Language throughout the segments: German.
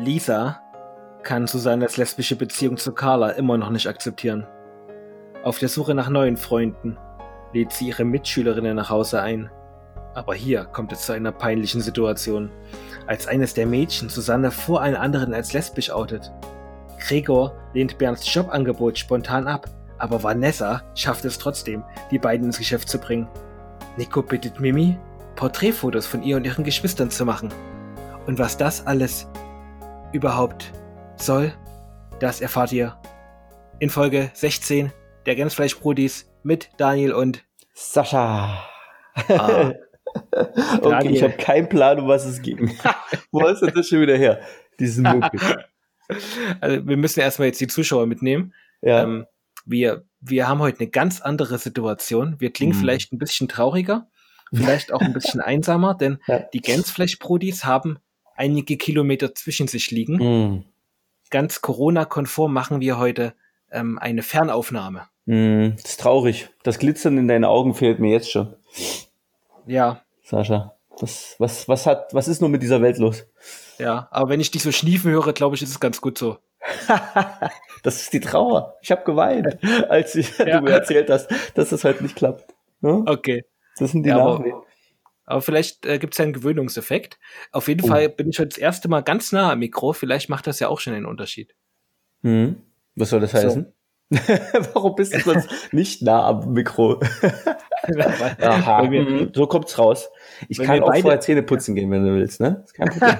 Lisa kann Susannes lesbische Beziehung zu Carla immer noch nicht akzeptieren. Auf der Suche nach neuen Freunden lädt sie ihre Mitschülerinnen nach Hause ein. Aber hier kommt es zu einer peinlichen Situation, als eines der Mädchen Susanne vor allen anderen als lesbisch outet. Gregor lehnt Bernds Jobangebot spontan ab, aber Vanessa schafft es trotzdem, die beiden ins Geschäft zu bringen. Nico bittet Mimi, Porträtfotos von ihr und ihren Geschwistern zu machen. Und was das alles überhaupt soll, das erfahrt ihr in Folge 16 der Gänzfleischbrudis mit Daniel und Sascha. Ah. okay, ich habe keinen Plan, um was es ging. Wo ist das schon wieder her? Diesen Mucke. Also wir müssen erstmal jetzt die Zuschauer mitnehmen. Ja. Ähm, wir, wir haben heute eine ganz andere Situation. Wir klingen mhm. vielleicht ein bisschen trauriger, vielleicht auch ein bisschen einsamer, denn ja. die Gänzfleischbrudis haben einige Kilometer zwischen sich liegen. Mhm. Ganz Corona-konform machen wir heute ähm, eine Fernaufnahme. Mhm, das ist traurig. Das Glitzern in deinen Augen fehlt mir jetzt schon. Ja. Sascha, was, was, was hat, was ist nur mit dieser Welt los? Ja, aber wenn ich dich so schniefen höre, glaube ich, ist es ganz gut so. das ist die Trauer. Ich habe geweint, als ich, ja. du mir erzählt hast, dass das halt nicht klappt. Hm? Okay. Das sind die ja, Nachwehen. Aber vielleicht äh, gibt es ja einen Gewöhnungseffekt. Auf jeden oh. Fall bin ich heute das erste Mal ganz nah am Mikro. Vielleicht macht das ja auch schon einen Unterschied. Hm. Was soll das heißen? So. Warum bist du sonst nicht nah am Mikro? Aha, mir, mhm. so kommt's raus. Ich kann auch beide, vorher Zähne putzen gehen, wenn du willst, ne? Ist kein Problem.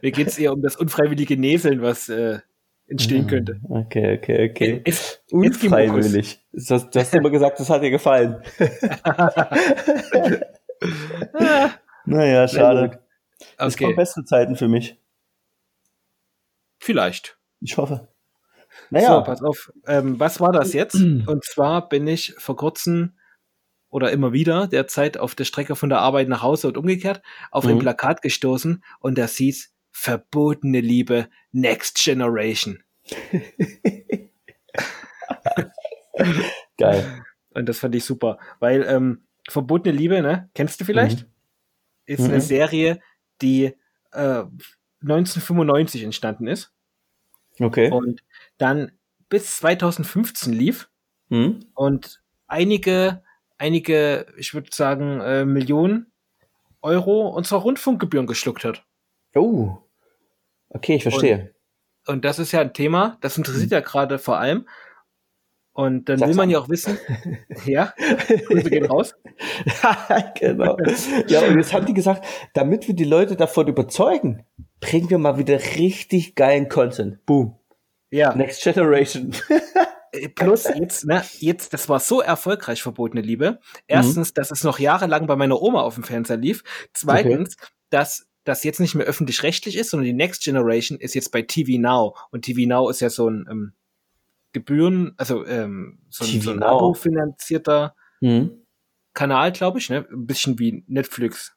mir geht's eher um das unfreiwillige Näseln, was äh, entstehen könnte. Okay, okay, okay. Es, Unfreiwillig. Das, du hast immer gesagt, das hat dir gefallen. Naja, schade. Okay. Es kommen bessere Zeiten für mich. Vielleicht. Ich hoffe. Naja. So, pass auf. Ähm, was war das jetzt? Und zwar bin ich vor kurzem oder immer wieder derzeit auf der Strecke von der Arbeit nach Hause und umgekehrt auf mhm. ein Plakat gestoßen und das hieß Verbotene Liebe Next Generation. Geil. Und das fand ich super, weil ähm, Verbotene Liebe, ne, kennst du vielleicht? Mhm. Ist mhm. eine Serie, die äh, 1995 entstanden ist. Okay. Und dann bis 2015 lief mhm. und einige, einige, ich würde sagen, äh, Millionen Euro unserer Rundfunkgebühren geschluckt hat. Oh, okay, ich verstehe. Und, und das ist ja ein Thema, das interessiert mhm. ja gerade vor allem. Und dann Sag's will man ja auch wissen, ja, Grüße gehen raus. genau. Ja, und jetzt haben die gesagt, damit wir die Leute davon überzeugen, bringen wir mal wieder richtig geilen Content. Boom. Ja. Next Generation. Äh, plus jetzt, ne, jetzt, das war so erfolgreich, verbotene Liebe. Erstens, mhm. dass es noch jahrelang bei meiner Oma auf dem Fernseher lief. Zweitens, okay. dass das jetzt nicht mehr öffentlich-rechtlich ist, sondern die Next Generation ist jetzt bei TV Now. Und TV Now ist ja so ein ähm, Gebühren, also ähm, so, ein, so ein Abo-finanzierter mhm. Kanal, glaube ich, ne? Ein bisschen wie Netflix.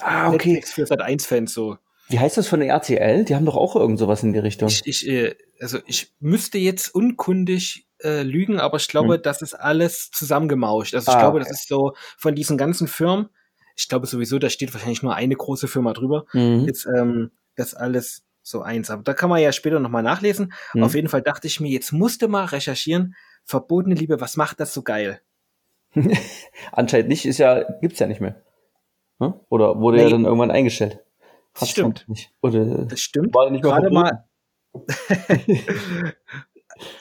Ah, okay. Netflix für Sat 1-Fans so. Wie heißt das von der RTL? Die haben doch auch irgend sowas in die Richtung. Ich, ich, äh, also ich müsste jetzt unkundig äh, lügen, aber ich glaube, hm. das ist alles zusammengemauscht. Also ich ah, glaube, okay. das ist so von diesen ganzen Firmen, ich glaube sowieso, da steht wahrscheinlich nur eine große Firma drüber, mhm. jetzt ähm, das alles so eins. Aber da kann man ja später nochmal nachlesen. Mhm. Auf jeden Fall dachte ich mir, jetzt musste mal recherchieren, verbotene Liebe, was macht das so geil? Anscheinend nicht, ist ja, gibt's ja nicht mehr. Hm? Oder wurde nee. ja dann irgendwann eingestellt? Das stimmt. Nicht. Oder das stimmt. War nicht mehr Gerade mal.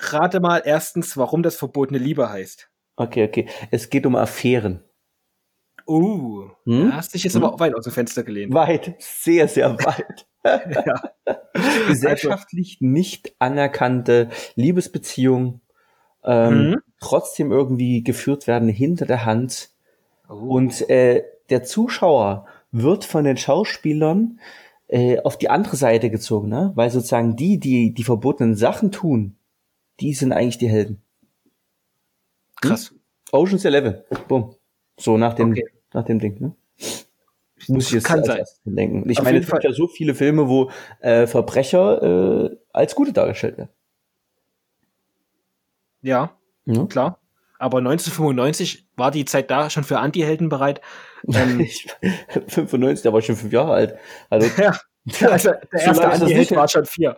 Rate mal erstens, warum das verbotene Liebe heißt. Okay, okay. Es geht um Affären. Uh, hm? hast dich jetzt hm? aber weit aus dem Fenster gelehnt. Weit, sehr, sehr weit. ja. Gesellschaftlich nicht anerkannte Liebesbeziehungen ähm, mhm. trotzdem irgendwie geführt werden hinter der Hand. Oh. Und äh, der Zuschauer wird von den Schauspielern äh, auf die andere Seite gezogen, ne? Weil sozusagen die, die die verbotenen Sachen tun, die sind eigentlich die Helden. Krass. Hm? Ocean's Eleven. Boom. So nach dem, okay. nach dem Ding, ne? Muss ich jetzt Kann sein. denken. Ich auf meine, es gibt ja so viele Filme, wo äh, Verbrecher äh, als Gute dargestellt werden. Ja, ja, klar. Aber 1995 war die Zeit da schon für Anti-Helden bereit. Ähm, 95, da war ich schon fünf Jahre alt. Also, ja. Also der erste Anti-Held war schon vier.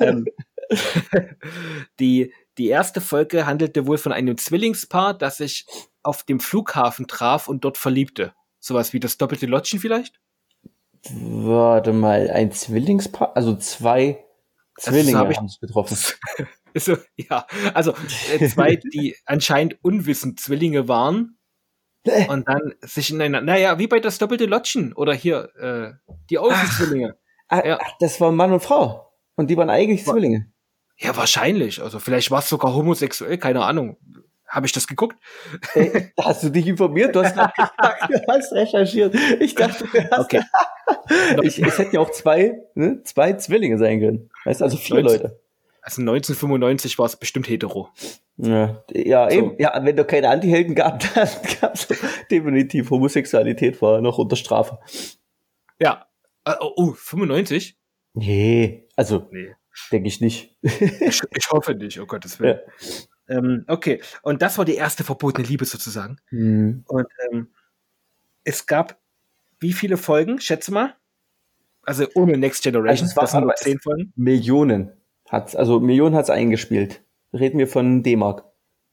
ähm, die, die erste Folge handelte wohl von einem Zwillingspaar, das sich auf dem Flughafen traf und dort verliebte. Sowas wie das doppelte Lodgen vielleicht? Warte mal, ein Zwillingspaar? Also zwei Zwillinge also haben sich getroffen. so, ja, also äh, zwei, die anscheinend unwissend Zwillinge waren äh. und dann sich ineinander, naja, wie bei das doppelte Lodgen oder hier äh, die Außenzwillinge. Ach, ja. ach, das waren Mann und Frau und die waren eigentlich Zwillinge. Ja, wahrscheinlich. Also vielleicht war es sogar homosexuell, keine Ahnung. Habe ich das geguckt? Hey, hast du dich informiert? Du hast, du hast recherchiert. Ich dachte, du hast okay. ich, es hätten ja auch zwei, ne, zwei Zwillinge sein können. Weißt also vier 19, Leute. Also 1995 war es bestimmt hetero. Ja, ja, so. eben. Ja, wenn du keine Antihelden gab, dann gab es definitiv Homosexualität war noch unter Strafe. Ja. Uh, oh, 95? Nee, also nee. Denke ich nicht. ich, ich, hoffe nicht, oh Gottes Willen. Ja. Ähm, okay, und das war die erste verbotene Liebe sozusagen. Mhm. Und ähm, es gab wie viele Folgen, schätze mal? Also ohne Next Generation, also das waren nur zehn Folgen. Millionen hat's, also Millionen hat's eingespielt. Reden wir von D-Mark.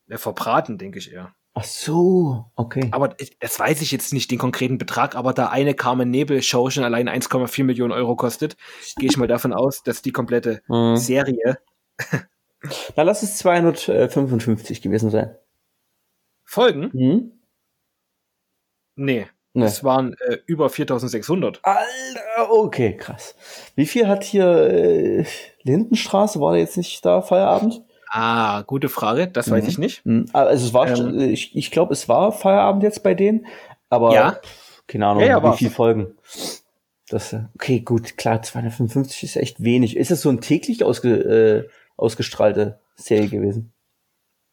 Ja, verbraten, denke ich eher. Ach so, okay. Aber das weiß ich jetzt nicht, den konkreten Betrag, aber da eine Carmen Nebel Show schon allein 1,4 Millionen Euro kostet, gehe ich mal davon aus, dass die komplette mhm. Serie Na, lass es 255 gewesen sein. Folgen? Mhm. Nee. Nee. Das waren äh, über 4600. Alter, okay, krass. Wie viel hat hier äh, Lindenstraße? War der jetzt nicht da Feierabend? Ah, gute Frage. Das mhm. weiß ich nicht. Mhm. Also es war, ähm, ich, ich glaube, es war Feierabend jetzt bei denen. Aber ja. keine Ahnung, ja, ja, wie viele Folgen. Das, äh, okay, gut, klar, 255 ist echt wenig. Ist das so ein täglich ausge, äh, ausgestrahlte Serie gewesen?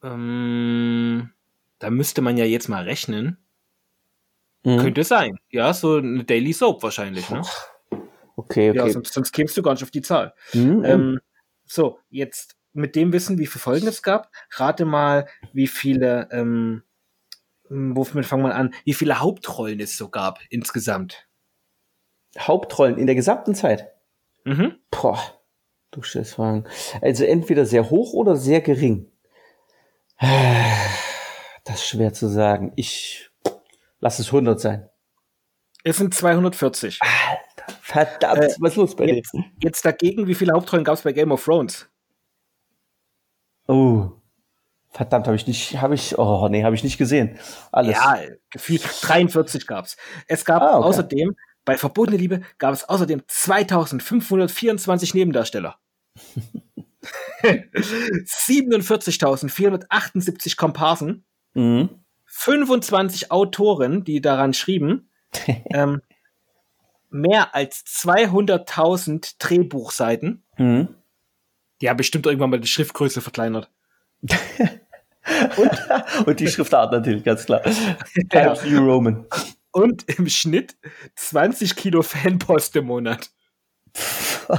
Ähm, da müsste man ja jetzt mal rechnen. Mhm. Könnte sein. Ja, so eine Daily Soap wahrscheinlich, ne? Okay, okay. Ja, sonst, sonst kämst du gar nicht auf die Zahl. Mhm. Ähm, so, jetzt mit dem Wissen, wie viele Folgen es gab, rate mal, wie viele, ähm, womit fangen wir an, wie viele Hauptrollen es so gab insgesamt. Hauptrollen in der gesamten Zeit? Mhm. Boah. Du stellst Fragen. Also entweder sehr hoch oder sehr gering. Das ist schwer zu sagen. Ich lass es 100 sein. Es sind 240. Alter, verdammt, äh, was ist los bei jetzt, dir? Jetzt dagegen, wie viele Hauptrollen gab es bei Game of Thrones? Oh, verdammt, habe ich nicht, habe ich, oh nee, habe ich nicht gesehen. Alles. Ja, gefühlt 43 gab's. Es gab ah, okay. außerdem bei Verbotene Liebe gab es außerdem 2524 Nebendarsteller. 47.478 Komparsen. Mhm. 25 Autoren, die daran schrieben. ähm, mehr als 200.000 Drehbuchseiten. Mhm. Die haben bestimmt irgendwann mal die Schriftgröße verkleinert. und, und die Schriftart natürlich, ganz klar. Times New Roman und im Schnitt 20 Kilo Fanpost im Monat. was,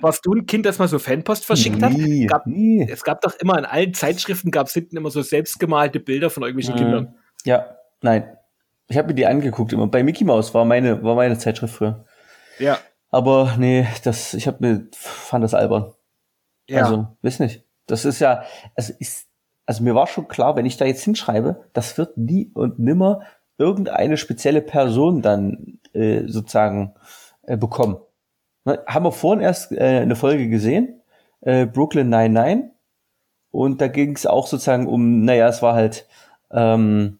warst du ein Kind, das mal so Fanpost verschickt nie, hat? Gab, nie. Es gab doch immer in allen Zeitschriften gab es hinten immer so selbstgemalte Bilder von irgendwelchen mhm. Kindern. Ja, nein. Ich habe mir die angeguckt immer. Bei Mickey Mouse war meine, war meine Zeitschrift früher. Ja. Aber nee, das, ich habe mir, fand das albern. Ja. Also, weiß nicht. Das ist ja, also ist, also mir war schon klar, wenn ich da jetzt hinschreibe, das wird nie und nimmer irgendeine spezielle Person dann äh, sozusagen äh, bekommen. Ne, haben wir vorhin erst äh, eine Folge gesehen, äh, Brooklyn 99, und da ging es auch sozusagen um, naja, es war halt, ähm,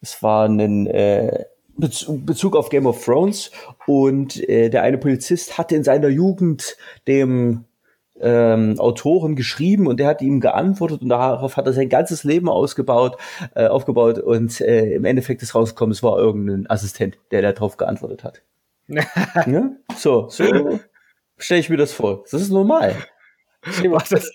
es war ein äh, Bezug auf Game of Thrones und äh, der eine Polizist hatte in seiner Jugend dem ähm, Autoren geschrieben und der hat ihm geantwortet und darauf hat er sein ganzes Leben ausgebaut, äh, aufgebaut und äh, im Endeffekt ist rausgekommen, es war irgendein Assistent, der darauf geantwortet hat. ja? So, so stelle ich mir das vor. Das ist normal. Das,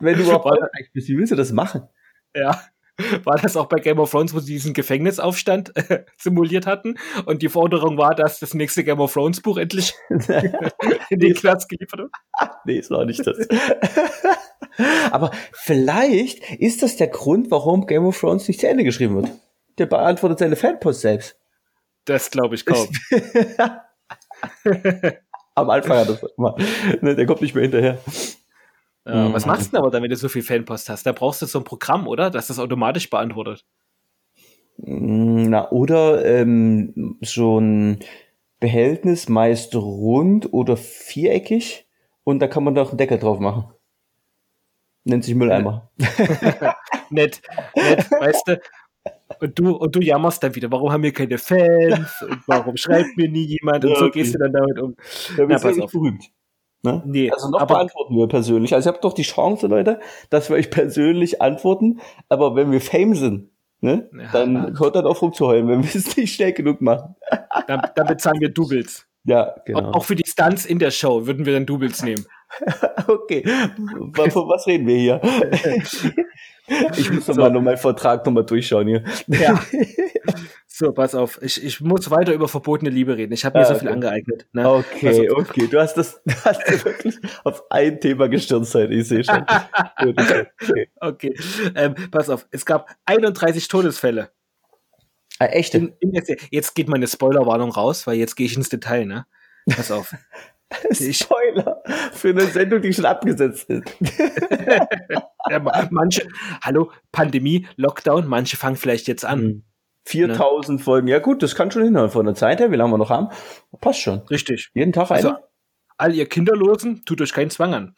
wenn du überhaupt bist, wie willst du das machen? Ja. war das auch bei Game of Thrones, wo sie diesen Gefängnisaufstand äh, simuliert hatten und die Forderung war, dass das nächste Game of Thrones Buch endlich in den Knast geliefert wird? nee, ist auch nicht das. Aber vielleicht ist das der Grund, warum Game of Thrones nicht zu Ende geschrieben wird. Der beantwortet seine Fanpost selbst. Das glaube ich kaum. Am Anfang hat das immer. Ne, der kommt nicht mehr hinterher. Ja, was machst du denn aber, damit du so viel Fanpost hast? Da brauchst du so ein Programm, oder? Dass das automatisch beantwortet. Mm, na, oder ähm, so ein Behältnis, meist rund oder viereckig. Und da kann man doch einen Deckel drauf machen. Nennt sich Mülleimer. nett, nett, weißt du? Und du, und du jammerst dann wieder, warum haben wir keine Fans? Und warum schreibt mir nie jemand? Und ja, so okay. gehst du dann damit um. Ja, ja pass auf. berühmt. Ne? Nee, also noch aber, beantworten wir persönlich. Also ihr habt doch die Chance, Leute, dass wir euch persönlich antworten. Aber wenn wir Fame sind, ne, ja, dann hört dann auf rumzuheulen, wenn wir es nicht schnell genug machen. Dann, dann bezahlen wir Doubles. Ja, genau. Auch für die Stunts in der Show würden wir dann Doubles nehmen. okay. Von was reden wir hier? Ich muss nochmal so. noch meinen Vertrag nochmal durchschauen hier. Ja. So, pass auf. Ich, ich muss weiter über verbotene Liebe reden. Ich habe mir ah, so viel angegangeigt. Ne? Okay, also, okay. Du hast das du hast wirklich auf ein Thema gestürzt. Ich sehe schon. okay. okay. Ähm, pass auf. Es gab 31 Todesfälle. Ah, echt? In, in jetzt geht meine Spoilerwarnung raus, weil jetzt gehe ich ins Detail. Ne? Pass auf. Spoiler für eine Sendung, die schon abgesetzt ist. ja, manche, hallo, Pandemie, Lockdown, manche fangen vielleicht jetzt an. 4000 hm. ne? Folgen, ja gut, das kann schon hinhauen von der Zeit her, wie lange wir noch haben. Passt schon. Richtig. Jeden Tag also, eine. All ihr Kinderlosen, tut euch keinen Zwang an.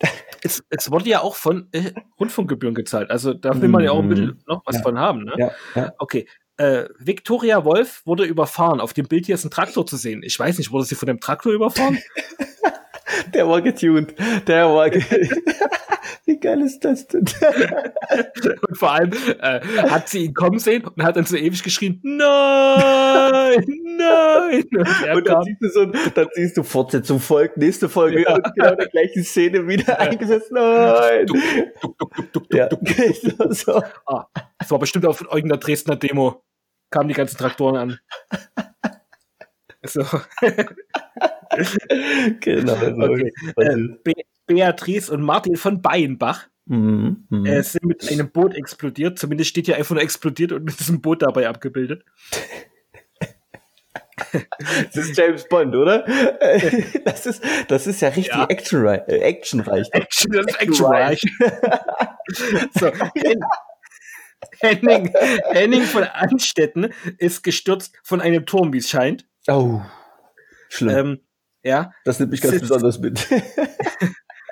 es, es wurde ja auch von äh, Rundfunkgebühren gezahlt, also da will man ja auch ein bisschen mhm. noch was ja. von haben. Ne? Ja, ja. Okay, äh, Victoria Wolf wurde überfahren. Auf dem Bild hier ist ein Traktor zu sehen. Ich weiß nicht, wurde sie von dem Traktor überfahren? Der war getuned. Der war getuned. Wie geil ist das denn? und vor allem äh, hat sie ihn kommen sehen und hat dann so ewig geschrien, nein, nein. Und, und dann, siehst du so, dann siehst du Fortsetzung folgt, nächste Folge ja. und genau der gleichen Szene wieder ja. eingesetzt, nein. Duck, duck, duck, duck, ja. duck, duck. so. ah, das war bestimmt auf irgendeiner Dresdner Demo. Kamen die ganzen Traktoren an. So. genau. So okay. Äh, Beatrice und Martin von Bayenbach mhm, mh. äh, sind mit einem Boot explodiert. Zumindest steht hier einfach nur explodiert und mit diesem Boot dabei abgebildet. Das ist James Bond, oder? Das ist, das ist ja richtig ja. actionreich. Äh, actionreich. Action, das ist actionreich. so, Henning, Henning von Anstetten ist gestürzt von einem Turm, wie es scheint. Oh, schlimm. Ähm, ja. Das nimmt mich ganz besonders mit.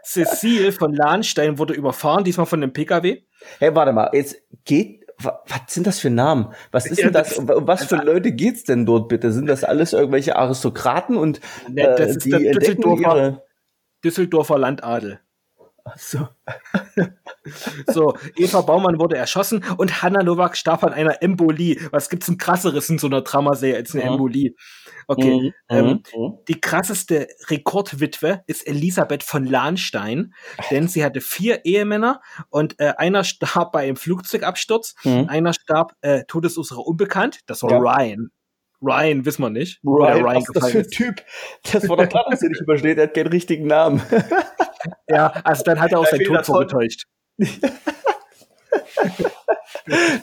Cecile von Lahnstein wurde überfahren, diesmal von einem PKW. Hey, warte mal, jetzt geht, was sind das für Namen? Was ist denn das? Um was für Leute geht's denn dort bitte? Sind das alles irgendwelche Aristokraten und ne, äh, das ist die der Düsseldorfer. Düsseldorfer Landadel. Ach so. so, Eva Baumann wurde erschossen und Hanna Nowak starb an einer Embolie. Was gibt's denn krasseres in so einer Dramaserie als eine ja. Embolie? Okay. Mhm. Ähm, mhm. Die krasseste Rekordwitwe ist Elisabeth von Lahnstein, denn sie hatte vier Ehemänner und äh, einer starb bei einem Flugzeugabsturz, mhm. einer starb äh, Todesursache unbekannt, das war ja. Ryan. Ryan, wissen wir nicht. Ryan, Ryan was ist das für ein Typ? Das war doch klar, dass er nicht übersteht, er hat keinen richtigen Namen. ja, also dann hat er auch seinen Tod vorgetäuscht.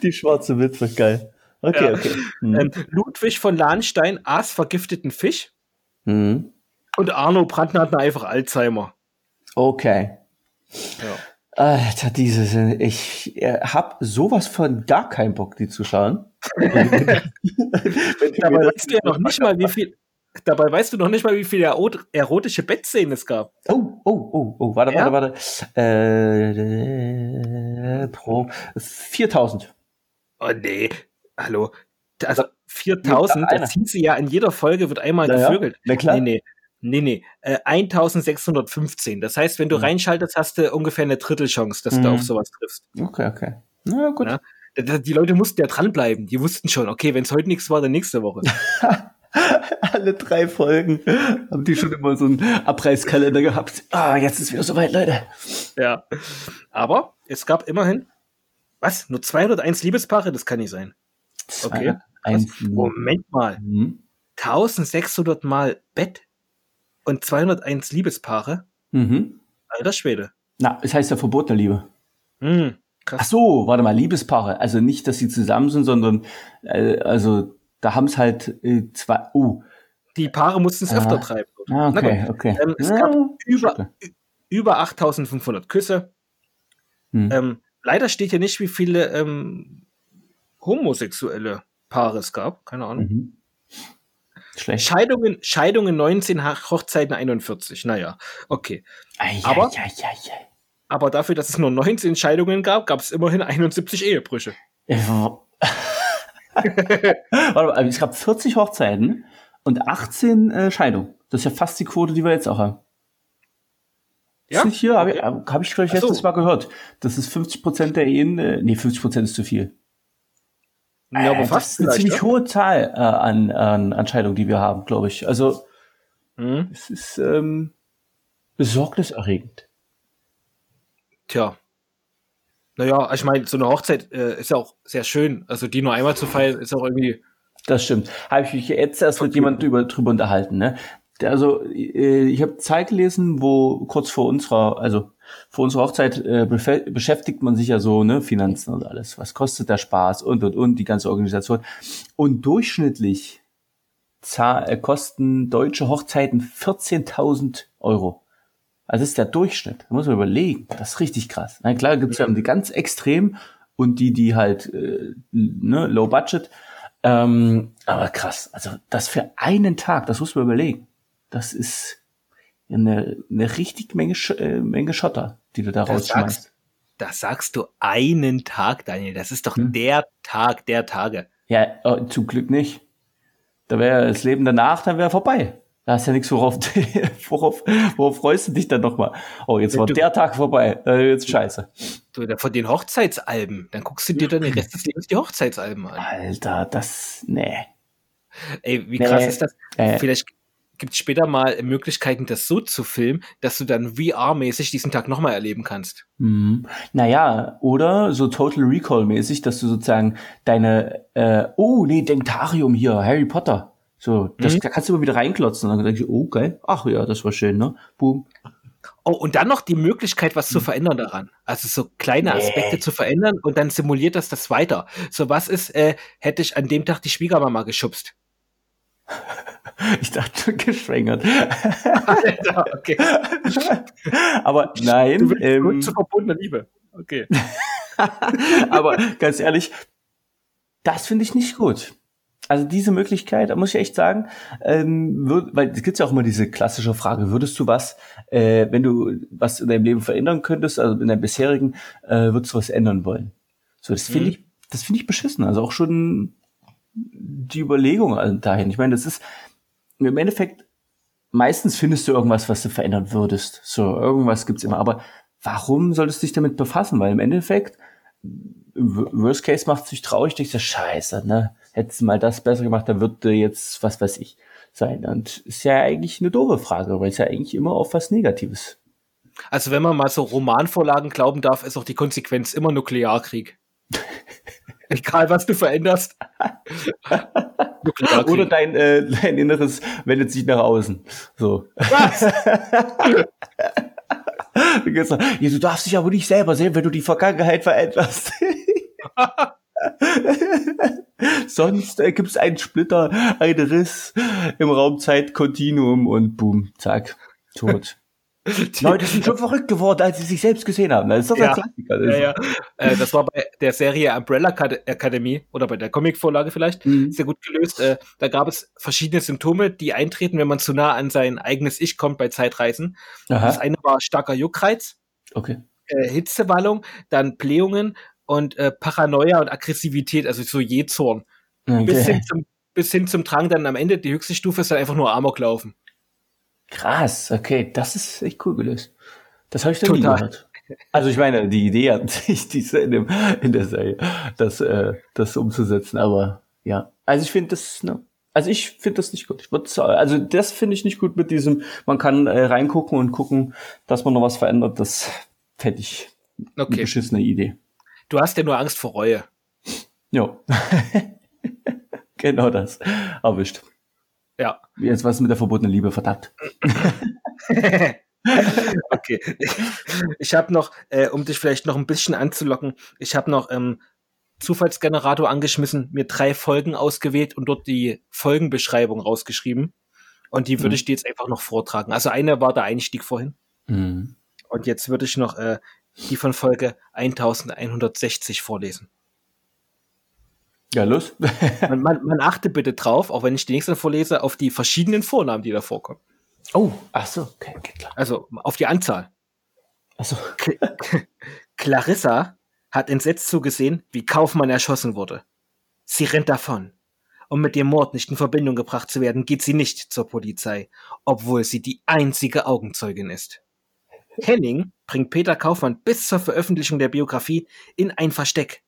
Die schwarze Witwe, geil. Okay, ja. okay. Mhm. Ähm, Ludwig von Lahnstein aß vergifteten Fisch. Mhm. Und Arno Brandner hat einfach Alzheimer. Okay. Ja. Alter, diese, ich äh, hab sowas von gar keinen Bock, die zu schauen. dabei weißt du ja noch nicht mal, wie viel, dabei weißt du noch nicht mal, wie viele erotische Bettszenen es gab. Oh, oh, oh, oh, warte, ja? warte, warte. Äh, pro 4000. Oh nee, hallo. Also 4000, das hieß sie ja in jeder Folge, wird einmal ja, gevögelt. Ja. Na klar. Nee, nee. Nee, nee, äh, 1615. Das heißt, wenn du mhm. reinschaltest, hast du ungefähr eine Drittelchance, dass mhm. du auf sowas triffst. Okay, okay. Na gut. Ja? Die Leute mussten ja dranbleiben. Die wussten schon, okay, wenn es heute nichts war, dann nächste Woche. Alle drei Folgen haben die schon immer so einen Abreißkalender gehabt. Ah, jetzt ist wieder soweit, Leute. Ja. Aber es gab immerhin, was? Nur 201 Liebespaare? Das kann nicht sein. Okay. Moment mal. Mhm. 1600 Mal Bett und 201 Liebespaare? Mhm. Alter Schwede. Na, es heißt ja verbotene Liebe. Mhm, Ach so, warte mal, Liebespaare. Also nicht, dass sie zusammen sind, sondern äh, also Da haben es halt äh, zwei. Oh. Die Paare mussten es öfter treiben. Ah, okay, okay. Ähm, es ja, gab über, über 8500 Küsse. Hm. Ähm, leider steht hier nicht, wie viele ähm, homosexuelle Paare es gab. Keine Ahnung. Mhm. Schlecht. Scheidungen, Scheidungen 19, Hochzeiten 41. Naja, okay. Ai, aber, ai, ai, aber dafür, dass es nur 19 Scheidungen gab, gab es immerhin 71 Ehebrüche. Ja. Warte mal, es gab 40 Hochzeiten und 18 äh, Scheidungen. Das ist ja fast die Quote, die wir jetzt auch haben. Ja? Ist nicht hier, habe ich, hab ich glaube ich, letztes so. Mal gehört. Das ist 50 Prozent der Ehen, äh, nee, 50 Prozent ist zu viel. Ja, aber äh, fast das ist eine ziemlich hohe Zahl äh, an, an Entscheidungen, die wir haben, glaube ich. Also hm. es ist ähm, besorgniserregend. Tja. Naja, ich meine, so eine Hochzeit äh, ist ja auch sehr schön. Also die nur einmal zu feiern, ist auch irgendwie. Das stimmt. Habe ich mich jetzt erst mit jemandem drüber, drüber unterhalten. Ne? Also äh, ich habe Zeit gelesen, wo kurz vor unserer, also vor unserer Hochzeit äh, beschäftigt man sich ja so, ne, Finanzen und alles. Was kostet der Spaß und und und die ganze Organisation. Und durchschnittlich äh, kosten deutsche Hochzeiten 14.000 Euro. Also das ist der Durchschnitt. Da muss man überlegen. Das ist richtig krass. Na klar gibt's ja die ganz extrem und die, die halt äh, ne, low budget. Ähm, aber krass. Also das für einen Tag, das muss man überlegen. Das ist eine, eine richtig Menge, äh, Menge Schotter, die du da rausschmeißt. Das sagst du einen Tag, Daniel. Das ist doch hm. der Tag der Tage. Ja, oh, zum Glück nicht. Da wäre das Leben danach, dann wäre vorbei. Da hast ja nichts, worauf, worauf, worauf freust du dich dann nochmal? Oh, jetzt war du, der Tag vorbei. Jetzt scheiße. Du, von den Hochzeitsalben, dann guckst du dir dann den Rest des Lebens die Hochzeitsalben an. Alter, das, nee. Ey, wie krass nee. ist das? Äh. Vielleicht gibt es später mal Möglichkeiten, das so zu filmen, dass du dann VR-mäßig diesen Tag nochmal erleben kannst. Mhm. Naja, oder so Total Recall-mäßig, dass du sozusagen deine, äh, oh, nee, Denktarium hier, Harry Potter so, das, mhm. da kannst du immer wieder reinklotzen. Und dann denkst du, oh, geil. Ach ja, das war schön, ne? Boom. Oh, und dann noch die Möglichkeit, was zu mhm. verändern daran. Also so kleine Aspekte nee. zu verändern und dann simuliert das das weiter. So was ist, äh, hätte ich an dem Tag die Schwiegermama geschubst. Ich dachte geschwängert. Alter, okay. Aber nein. Du ähm, gut zu verbundener Liebe. Okay. Aber ganz ehrlich, das finde ich nicht gut also diese Möglichkeit, da muss ich echt sagen, ähm, würd, weil es gibt ja auch immer diese klassische Frage, würdest du was, äh, wenn du was in deinem Leben verändern könntest, also in deinem bisherigen, äh, würdest du was ändern wollen? So, das finde mhm. ich, das finde ich beschissen. Also auch schon die Überlegung dahin. Ich meine, das ist im Endeffekt, meistens findest du irgendwas, was du verändern würdest. So, irgendwas gibt's immer. Aber warum solltest du dich damit befassen? Weil im Endeffekt, Worst Case macht sich traurig, denkst du, scheiße, ne? hättest du mal das besser gemacht, dann würde jetzt, was weiß ich, sein. Und ist ja eigentlich eine doofe Frage, weil es ja eigentlich immer auf was Negatives. Also wenn man mal so Romanvorlagen glauben darf, ist auch die Konsequenz immer Nuklearkrieg. Egal, was du veränderst. Oder dein, äh, dein Inneres wendet sich nach außen. So. Was? du darfst dich aber nicht selber sehen, wenn du die Vergangenheit veränderst. Sonst äh, gibt es einen Splitter, einen Riss im Raumzeitkontinuum und boom, zack, tot. Die Leute sind schon verrückt geworden, als sie sich selbst gesehen haben. Das ist doch ja, ein Klassiker. Das, ja, ja. Äh, das war bei der Serie Umbrella Academy oder bei der Comicvorlage vielleicht mhm. sehr gut gelöst. Äh, da gab es verschiedene Symptome, die eintreten, wenn man zu nah an sein eigenes Ich kommt bei Zeitreisen. Aha. Das eine war starker Juckreiz, okay. Äh, Hitzewallung, dann Blähungen und äh, Paranoia und Aggressivität, also so Jezorn. Okay. Bis, hin zum, bis hin zum Drang dann am Ende, die höchste Stufe ist dann einfach nur Amok laufen. Krass, okay, das ist echt cool gelöst. Das habe ich dann Total. nie gehört. Also ich meine, die Idee hat sich diese in, dem, in der Serie, das, äh, das umzusetzen, aber ja. Also ich finde das, ne, also ich finde das nicht gut. Ich würd, also das finde ich nicht gut mit diesem, man kann äh, reingucken und gucken, dass man noch was verändert. Das fände ich okay. eine beschissene Idee. Du hast ja nur Angst vor Reue. Jo. genau das. Erwischt. Ja. Jetzt was mit der verbotenen Liebe, verdammt. okay. Ich habe noch, äh, um dich vielleicht noch ein bisschen anzulocken, ich habe noch ähm, Zufallsgenerator angeschmissen, mir drei Folgen ausgewählt und dort die Folgenbeschreibung rausgeschrieben. Und die würde mhm. ich dir jetzt einfach noch vortragen. Also eine war der Einstieg vorhin. Mhm. Und jetzt würde ich noch äh, die von Folge 1160 vorlesen. Ja, los. man, man, man, achte bitte drauf, auch wenn ich die nächste vorlese, auf die verschiedenen Vornamen, die da vorkommen. Oh, ach so, okay, okay klar. Also auf die Anzahl. Ach so. Clarissa hat entsetzt zugesehen, wie Kaufmann erschossen wurde. Sie rennt davon. Um mit dem Mord nicht in Verbindung gebracht zu werden, geht sie nicht zur Polizei, obwohl sie die einzige Augenzeugin ist. Henning bringt Peter Kaufmann bis zur Veröffentlichung der Biografie in ein Versteck.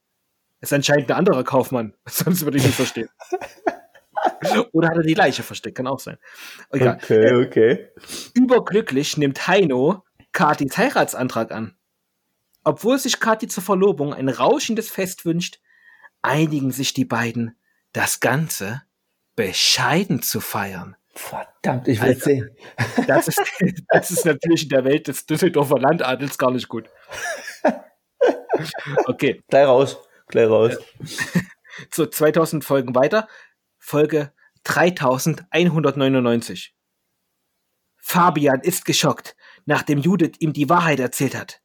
Ist anscheinend ein anderer Kaufmann, sonst würde ich nicht verstehen. Oder hat er die Leiche versteckt, kann auch sein. Egal. Okay, äh, okay. Überglücklich nimmt Heino Katis Heiratsantrag an. Obwohl sich Kathi zur Verlobung ein rauschendes Fest wünscht, einigen sich die beiden, das Ganze bescheiden zu feiern. Verdammt, ich will also, sehen. Das ist, das ist natürlich in der Welt des Düsseldorfer Landadels gar nicht gut. Okay. Gleich raus, gleich raus. So, 2000 Folgen weiter. Folge 3199. Fabian ist geschockt, nachdem Judith ihm die Wahrheit erzählt hat.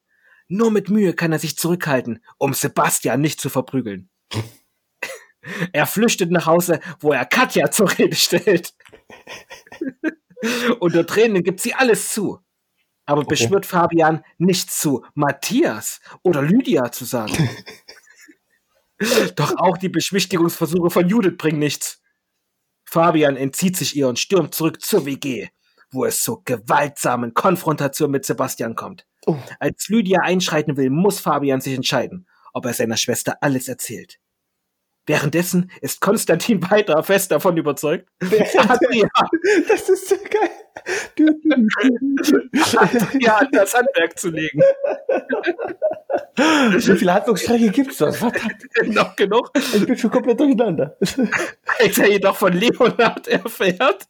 Nur mit Mühe kann er sich zurückhalten, um Sebastian nicht zu verprügeln. er flüchtet nach Hause, wo er Katja zur Rede stellt. Unter Tränen gibt sie alles zu. Aber okay. beschwört Fabian nicht zu Matthias oder Lydia zu sagen. Doch auch die Beschwichtigungsversuche von Judith bringen nichts. Fabian entzieht sich ihr und stürmt zurück zur WG, wo es zur gewaltsamen Konfrontation mit Sebastian kommt. Oh. Als Lydia einschreiten will, muss Fabian sich entscheiden, ob er seiner Schwester alles erzählt. Währenddessen ist Konstantin weiter fest davon überzeugt. Adrian, das ist so geil. Adrian das Handwerk zu legen. Wie viele Handlungsstrecke gibt es da? Verdammt. Noch genug. Ich bin schon komplett durcheinander. Als er jedoch von Leonard erfährt,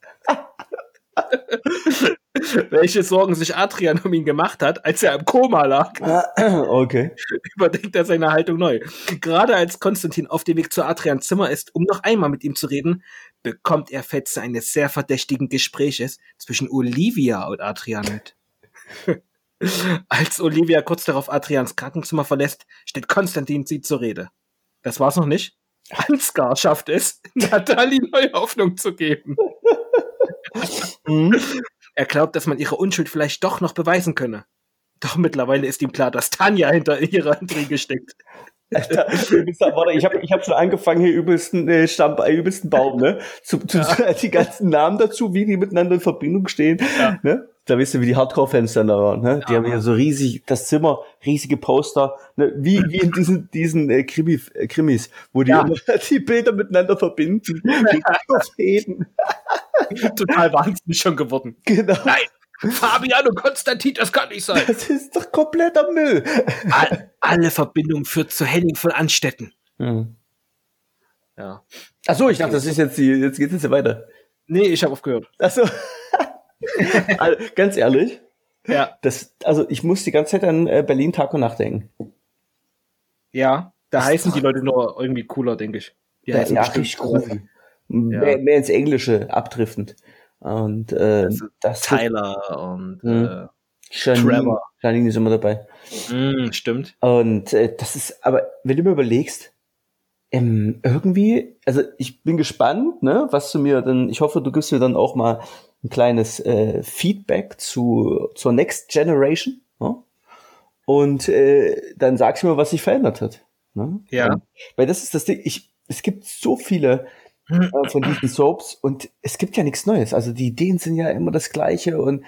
welche Sorgen sich Adrian um ihn gemacht hat, als er im Koma lag. Okay. Überdenkt er seine Haltung neu. Gerade als Konstantin auf dem Weg zu Adrians Zimmer ist, um noch einmal mit ihm zu reden, bekommt er Fetze eines sehr verdächtigen Gespräches zwischen Olivia und Adrian mit. als Olivia kurz darauf Adrians Krankenzimmer verlässt, steht Konstantin sie zur Rede. Das war's noch nicht. Ansgar schafft es, Natalie neue Hoffnung zu geben. Mhm. Er glaubt, dass man ihre Unschuld vielleicht doch noch beweisen könne. Doch mittlerweile ist ihm klar, dass Tanja hinter ihrer Intrige steckt. Alter, warte, ich habe ich hab schon angefangen, hier übelsten, äh, Stamm, äh, übelsten Baum, ne? Zu, zu, ja. die ganzen Namen dazu, wie die miteinander in Verbindung stehen. Ja. Ne? Da wisst ihr, wie die Hardcore-Fans dann da waren. Ne? Die ja. haben ja so riesig, das Zimmer, riesige Poster, ne? wie, wie in diesen, diesen äh, Krimi, äh, Krimis, wo die ja. die Bilder miteinander verbinden. Total wahnsinnig schon geworden. Genau. Nein, Fabian und Konstantin, das kann nicht sein. Das ist doch kompletter Müll. All, alle Verbindungen führt zu Henning von Anstetten. Hm. Ja. Ach so, ich dachte, das ist jetzt die, jetzt geht's jetzt weiter. Nee, ich habe aufgehört. Ach so. also, ganz ehrlich. Ja. Das, also ich muss die ganze Zeit an äh, Berlin Tag und Nacht denken. Ja, da das heißen die Leute nur irgendwie cooler, denke ich. Die ja, heißen ja, richtig groovy. Ja. Mehr, mehr, ins Englische abdriftend. Und äh, also das Tyler und äh, Janine, Trevor. Janine ist immer dabei. Mm, stimmt. Und äh, das ist, aber wenn du mir überlegst, ähm, irgendwie, also ich bin gespannt, ne, was du mir dann, ich hoffe, du gibst mir dann auch mal ein kleines äh, Feedback zu zur Next Generation. Ne? Und äh, dann sagst du mir, was sich verändert hat. Ne? Ja. Und, weil das ist das Ding, ich, es gibt so viele äh, von diesen Soaps und es gibt ja nichts Neues. Also die Ideen sind ja immer das gleiche und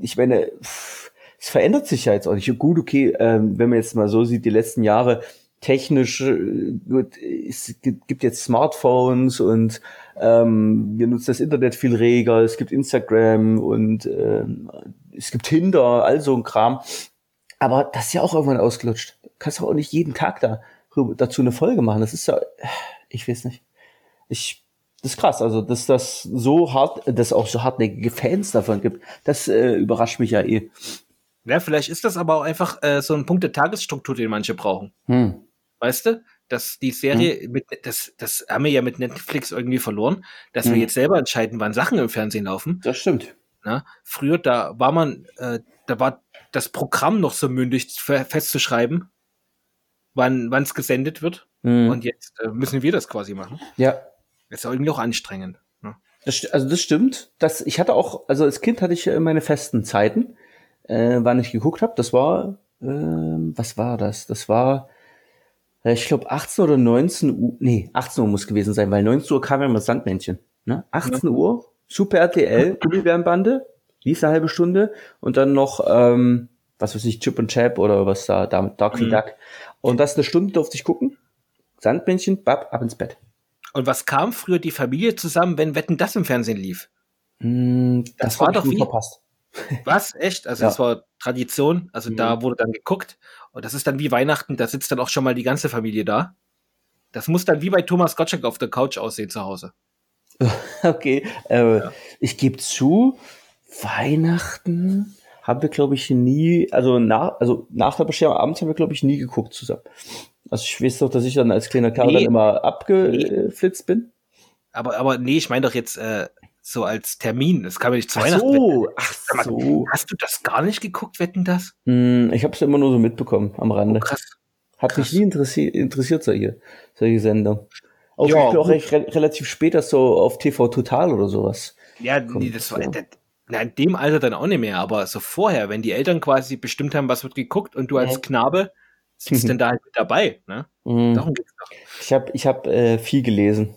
ich meine, pff, es verändert sich ja jetzt auch nicht. Gut, okay, ähm, wenn man jetzt mal so sieht, die letzten Jahre technisch, äh, gut, es gibt jetzt Smartphones und ähm, wir nutzen das Internet viel reger, es gibt Instagram und ähm, es gibt Tinder, all so ein Kram. Aber das ist ja auch irgendwann ausgelutscht. Du kannst auch nicht jeden Tag da dazu eine Folge machen. Das ist ja, ich weiß nicht. Ich, das ist krass. Also, dass das so hart, dass auch so hartnäckige Fans davon gibt, das äh, überrascht mich ja eh. Ja, vielleicht ist das aber auch einfach äh, so ein Punkt der Tagesstruktur, den manche brauchen. Hm. Weißt du? dass die Serie, mhm. mit, das, das haben wir ja mit Netflix irgendwie verloren, dass mhm. wir jetzt selber entscheiden, wann Sachen im Fernsehen laufen. Das stimmt. Na, früher, da war man, äh, da war das Programm noch so mündig festzuschreiben, wann es gesendet wird. Mhm. Und jetzt äh, müssen wir das quasi machen. Ja. Das ist irgendwie auch anstrengend. Ne? Das, also das stimmt. Das, ich hatte auch, also als Kind hatte ich meine festen Zeiten, äh, wann ich geguckt habe. Das war, äh, was war das? Das war, ich glaube 18 oder 19 Uhr, nee, 18 Uhr muss gewesen sein, weil 19 Uhr kam ja immer Sandmännchen. Ne? 18 ja. Uhr, Super RTL, Gummibärenbande, lief eine halbe Stunde und dann noch, ähm, was weiß ich, Chip und Chap oder was da, Dark mhm. Duck. Und das eine Stunde durfte ich gucken. Sandmännchen, bab, ab ins Bett. Und was kam früher die Familie zusammen, wenn Wetten das im Fernsehen lief? Mm, das, das war doch wie verpasst. Was? Echt? Also ja. das war Tradition. Also mhm. da wurde dann geguckt. Und das ist dann wie Weihnachten, da sitzt dann auch schon mal die ganze Familie da. Das muss dann wie bei Thomas Gottschalk auf der Couch aussehen zu Hause. okay. Äh, ja. Ich gebe zu, Weihnachten haben wir, glaube ich, nie, also nach, also nach der Bescherung abends haben wir, glaube ich, nie geguckt zusammen. Also ich weiß doch, dass ich dann als kleiner Kerl nee, dann immer abgeflitzt bin. Aber, aber nee, ich meine doch jetzt äh, so als Termin. Das kann man nicht zu ach Weihnachten. So, ach so. Hast du das gar nicht geguckt, wetten das? Hm, ich habe es immer nur so mitbekommen am Rande. Oh, krass. Hat krass. mich nie interessiert, interessiert solche, solche Sendung. Auch ja, ich bin auch recht, re relativ später so auf TV Total oder sowas. Ja, nee, das war, das, na, in dem Alter dann auch nicht mehr, aber so vorher, wenn die Eltern quasi bestimmt haben, was wird geguckt und du als ja. Knabe sitzt mhm. denn da halt mit dabei, ne? Mhm. Darum geht's doch. Ich habe ich hab, äh, viel gelesen.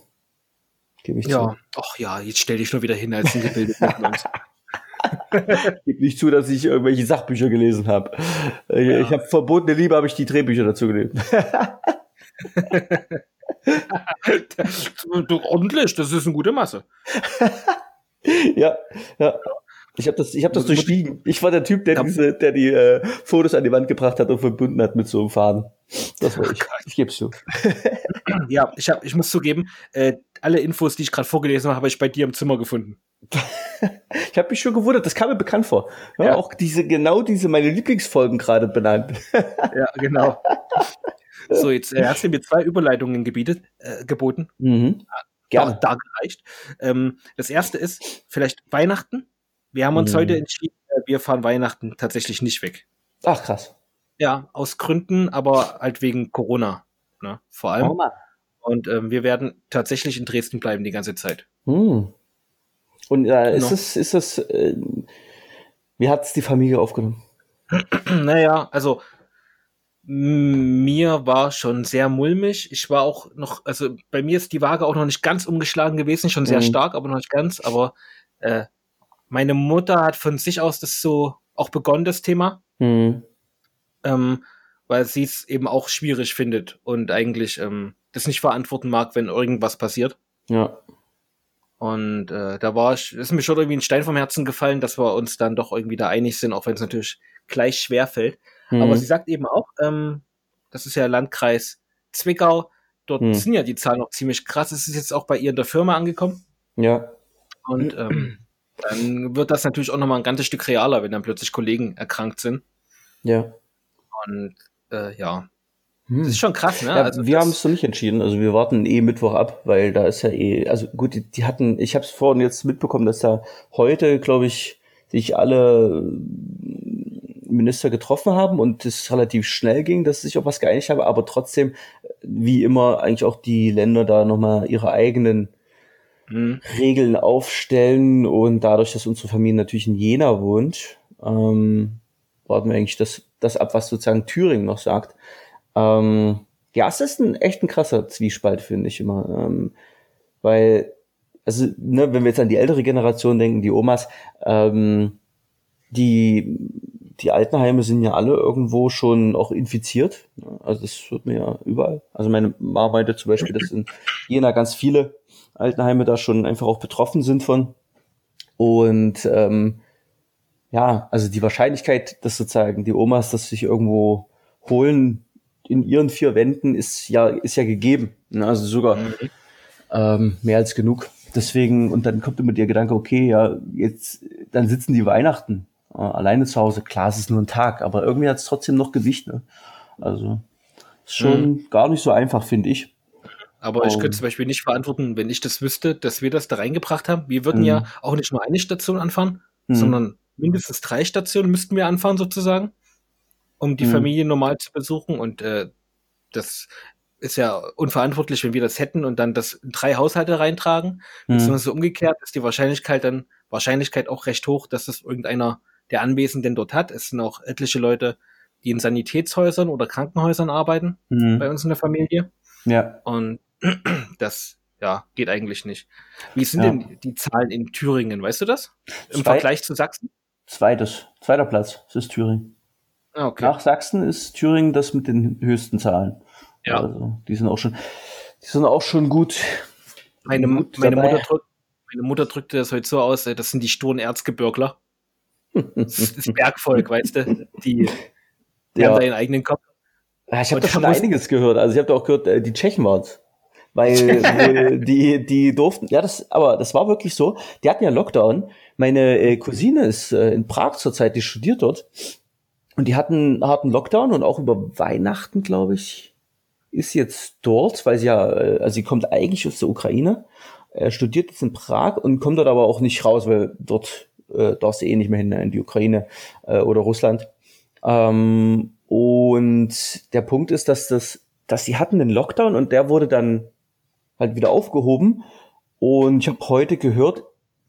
Gebe ich ja, zu. ach ja, jetzt stell dich nur wieder hin als ein gebildeter Mensch. Gib nicht zu, dass ich irgendwelche Sachbücher gelesen habe. Äh, ja. Ich habe verbotene Liebe, habe ich die Drehbücher dazu gelesen. du, ordentlich, das ist eine gute Masse. ja, ja. Ich habe das, ich habe das durchstiegen. Ich war der Typ, der diese, der die äh, Fotos an die Wand gebracht hat und verbunden hat mit so einem Faden. Das war ich. Ich gebe zu. ja, ich hab, ich muss zugeben, äh, alle Infos, die ich gerade vorgelesen habe, habe ich bei dir im Zimmer gefunden. ich habe mich schon gewundert, das kam mir bekannt vor. Ja, ja. Auch diese, genau diese meine Lieblingsfolgen gerade benannt. ja, genau. So, jetzt äh, hast du mir zwei Überleitungen gebietet, äh, geboten. Mhm. Gerne. Da, da gereicht. Ähm, das erste ist vielleicht Weihnachten. Wir haben uns mhm. heute entschieden, äh, wir fahren Weihnachten tatsächlich nicht weg. Ach, krass. Ja, aus Gründen, aber halt wegen Corona. Ne, vor allem. Mann. Und ähm, wir werden tatsächlich in Dresden bleiben die ganze Zeit. Hm. Und äh, ist es, ist es, äh, wie hat es die Familie aufgenommen? naja, also mir war schon sehr mulmig. Ich war auch noch, also bei mir ist die Waage auch noch nicht ganz umgeschlagen gewesen, schon sehr mhm. stark, aber noch nicht ganz. Aber äh, meine Mutter hat von sich aus das so auch begonnen, das Thema. Mhm. Ähm, weil sie es eben auch schwierig findet und eigentlich ähm, das nicht verantworten mag, wenn irgendwas passiert. Ja. Und äh, da war ich, ist mir schon irgendwie ein Stein vom Herzen gefallen, dass wir uns dann doch irgendwie da einig sind, auch wenn es natürlich gleich schwer fällt. Mhm. Aber sie sagt eben auch, ähm, das ist ja Landkreis Zwickau, dort mhm. sind ja die Zahlen noch ziemlich krass. Es ist jetzt auch bei ihr in der Firma angekommen. Ja. Und ähm, dann wird das natürlich auch nochmal ein ganzes Stück realer, wenn dann plötzlich Kollegen erkrankt sind. Ja. Und äh, ja. Hm. Das ist schon krass, ne? Ja, also wir haben es noch nicht entschieden. Also wir warten eh Mittwoch ab, weil da ist ja eh, also gut, die, die hatten, ich habe es vorhin jetzt mitbekommen, dass da heute, glaube ich, sich alle Minister getroffen haben und es relativ schnell ging, dass sich auf was geeinigt haben, aber trotzdem, wie immer, eigentlich auch die Länder da nochmal ihre eigenen mhm. Regeln aufstellen und dadurch, dass unsere Familie natürlich in Jena wohnt, ähm, warten wir eigentlich das, das ab, was sozusagen Thüringen noch sagt. Ähm, ja, es ist ein echt ein krasser Zwiespalt, finde ich immer. Ähm, weil, also, ne, wenn wir jetzt an die ältere Generation denken, die Omas, ähm, die, die Altenheime sind ja alle irgendwo schon auch infiziert. Also das wird mir ja überall. Also meine Mama meinte zum Beispiel, dass in Jena ganz viele Altenheime da schon einfach auch betroffen sind von. Und ähm, ja, also die Wahrscheinlichkeit, dass sozusagen die Omas das sich irgendwo holen in ihren vier Wänden, ist ja, ist ja gegeben. Ne? Also sogar mhm. ähm, mehr als genug. Deswegen, und dann kommt immer der Gedanke, okay, ja, jetzt, dann sitzen die Weihnachten äh, alleine zu Hause. Klar, es ist nur ein Tag, aber irgendwie hat es trotzdem noch Gewicht. Ne? Also Ist schon mhm. gar nicht so einfach, finde ich. Aber ich könnte zum Beispiel nicht verantworten, wenn ich das wüsste, dass wir das da reingebracht haben. Wir würden mhm. ja auch nicht nur eine Station anfahren, mhm. sondern mindestens drei Stationen müssten wir anfahren sozusagen, um die mhm. Familie normal zu besuchen. Und äh, das ist ja unverantwortlich, wenn wir das hätten und dann das in drei Haushalte reintragen. Mhm. Beziehungsweise umgekehrt ist die Wahrscheinlichkeit dann Wahrscheinlichkeit auch recht hoch, dass das irgendeiner der Anwesenden dort hat. Es sind auch etliche Leute, die in Sanitätshäusern oder Krankenhäusern arbeiten mhm. bei uns in der Familie. Ja. Und das ja, geht eigentlich nicht. Wie sind ja. denn die Zahlen in Thüringen? Weißt du das? Im Zwei, Vergleich zu Sachsen? Zweites, zweiter Platz, das ist Thüringen. Ah, okay. Nach Sachsen ist Thüringen das mit den höchsten Zahlen. Ja. Also, die sind auch schon, die sind auch schon gut. Meine, gut meine, Mutter, drück, meine Mutter drückte das heute so aus, das sind die sturen Erzgebirgler. Das, das Bergvolk, weißt du? Die, die ja. haben da ihren eigenen Kopf. Ja, ich habe da schon einiges gehört. Also ich habe da auch gehört, äh, die Tschechen waren weil die die durften ja das aber das war wirklich so. Die hatten ja Lockdown. Meine äh, Cousine ist äh, in Prag zurzeit die studiert dort. Und die hatten harten Lockdown und auch über Weihnachten glaube ich ist jetzt dort weil sie ja äh, also sie kommt eigentlich aus der Ukraine er studiert jetzt in Prag und kommt dort aber auch nicht raus weil dort äh, darfst du eh nicht mehr hin in die Ukraine äh, oder Russland. Ähm, und der Punkt ist dass das dass sie hatten den Lockdown und der wurde dann halt wieder aufgehoben. Und ich habe heute gehört,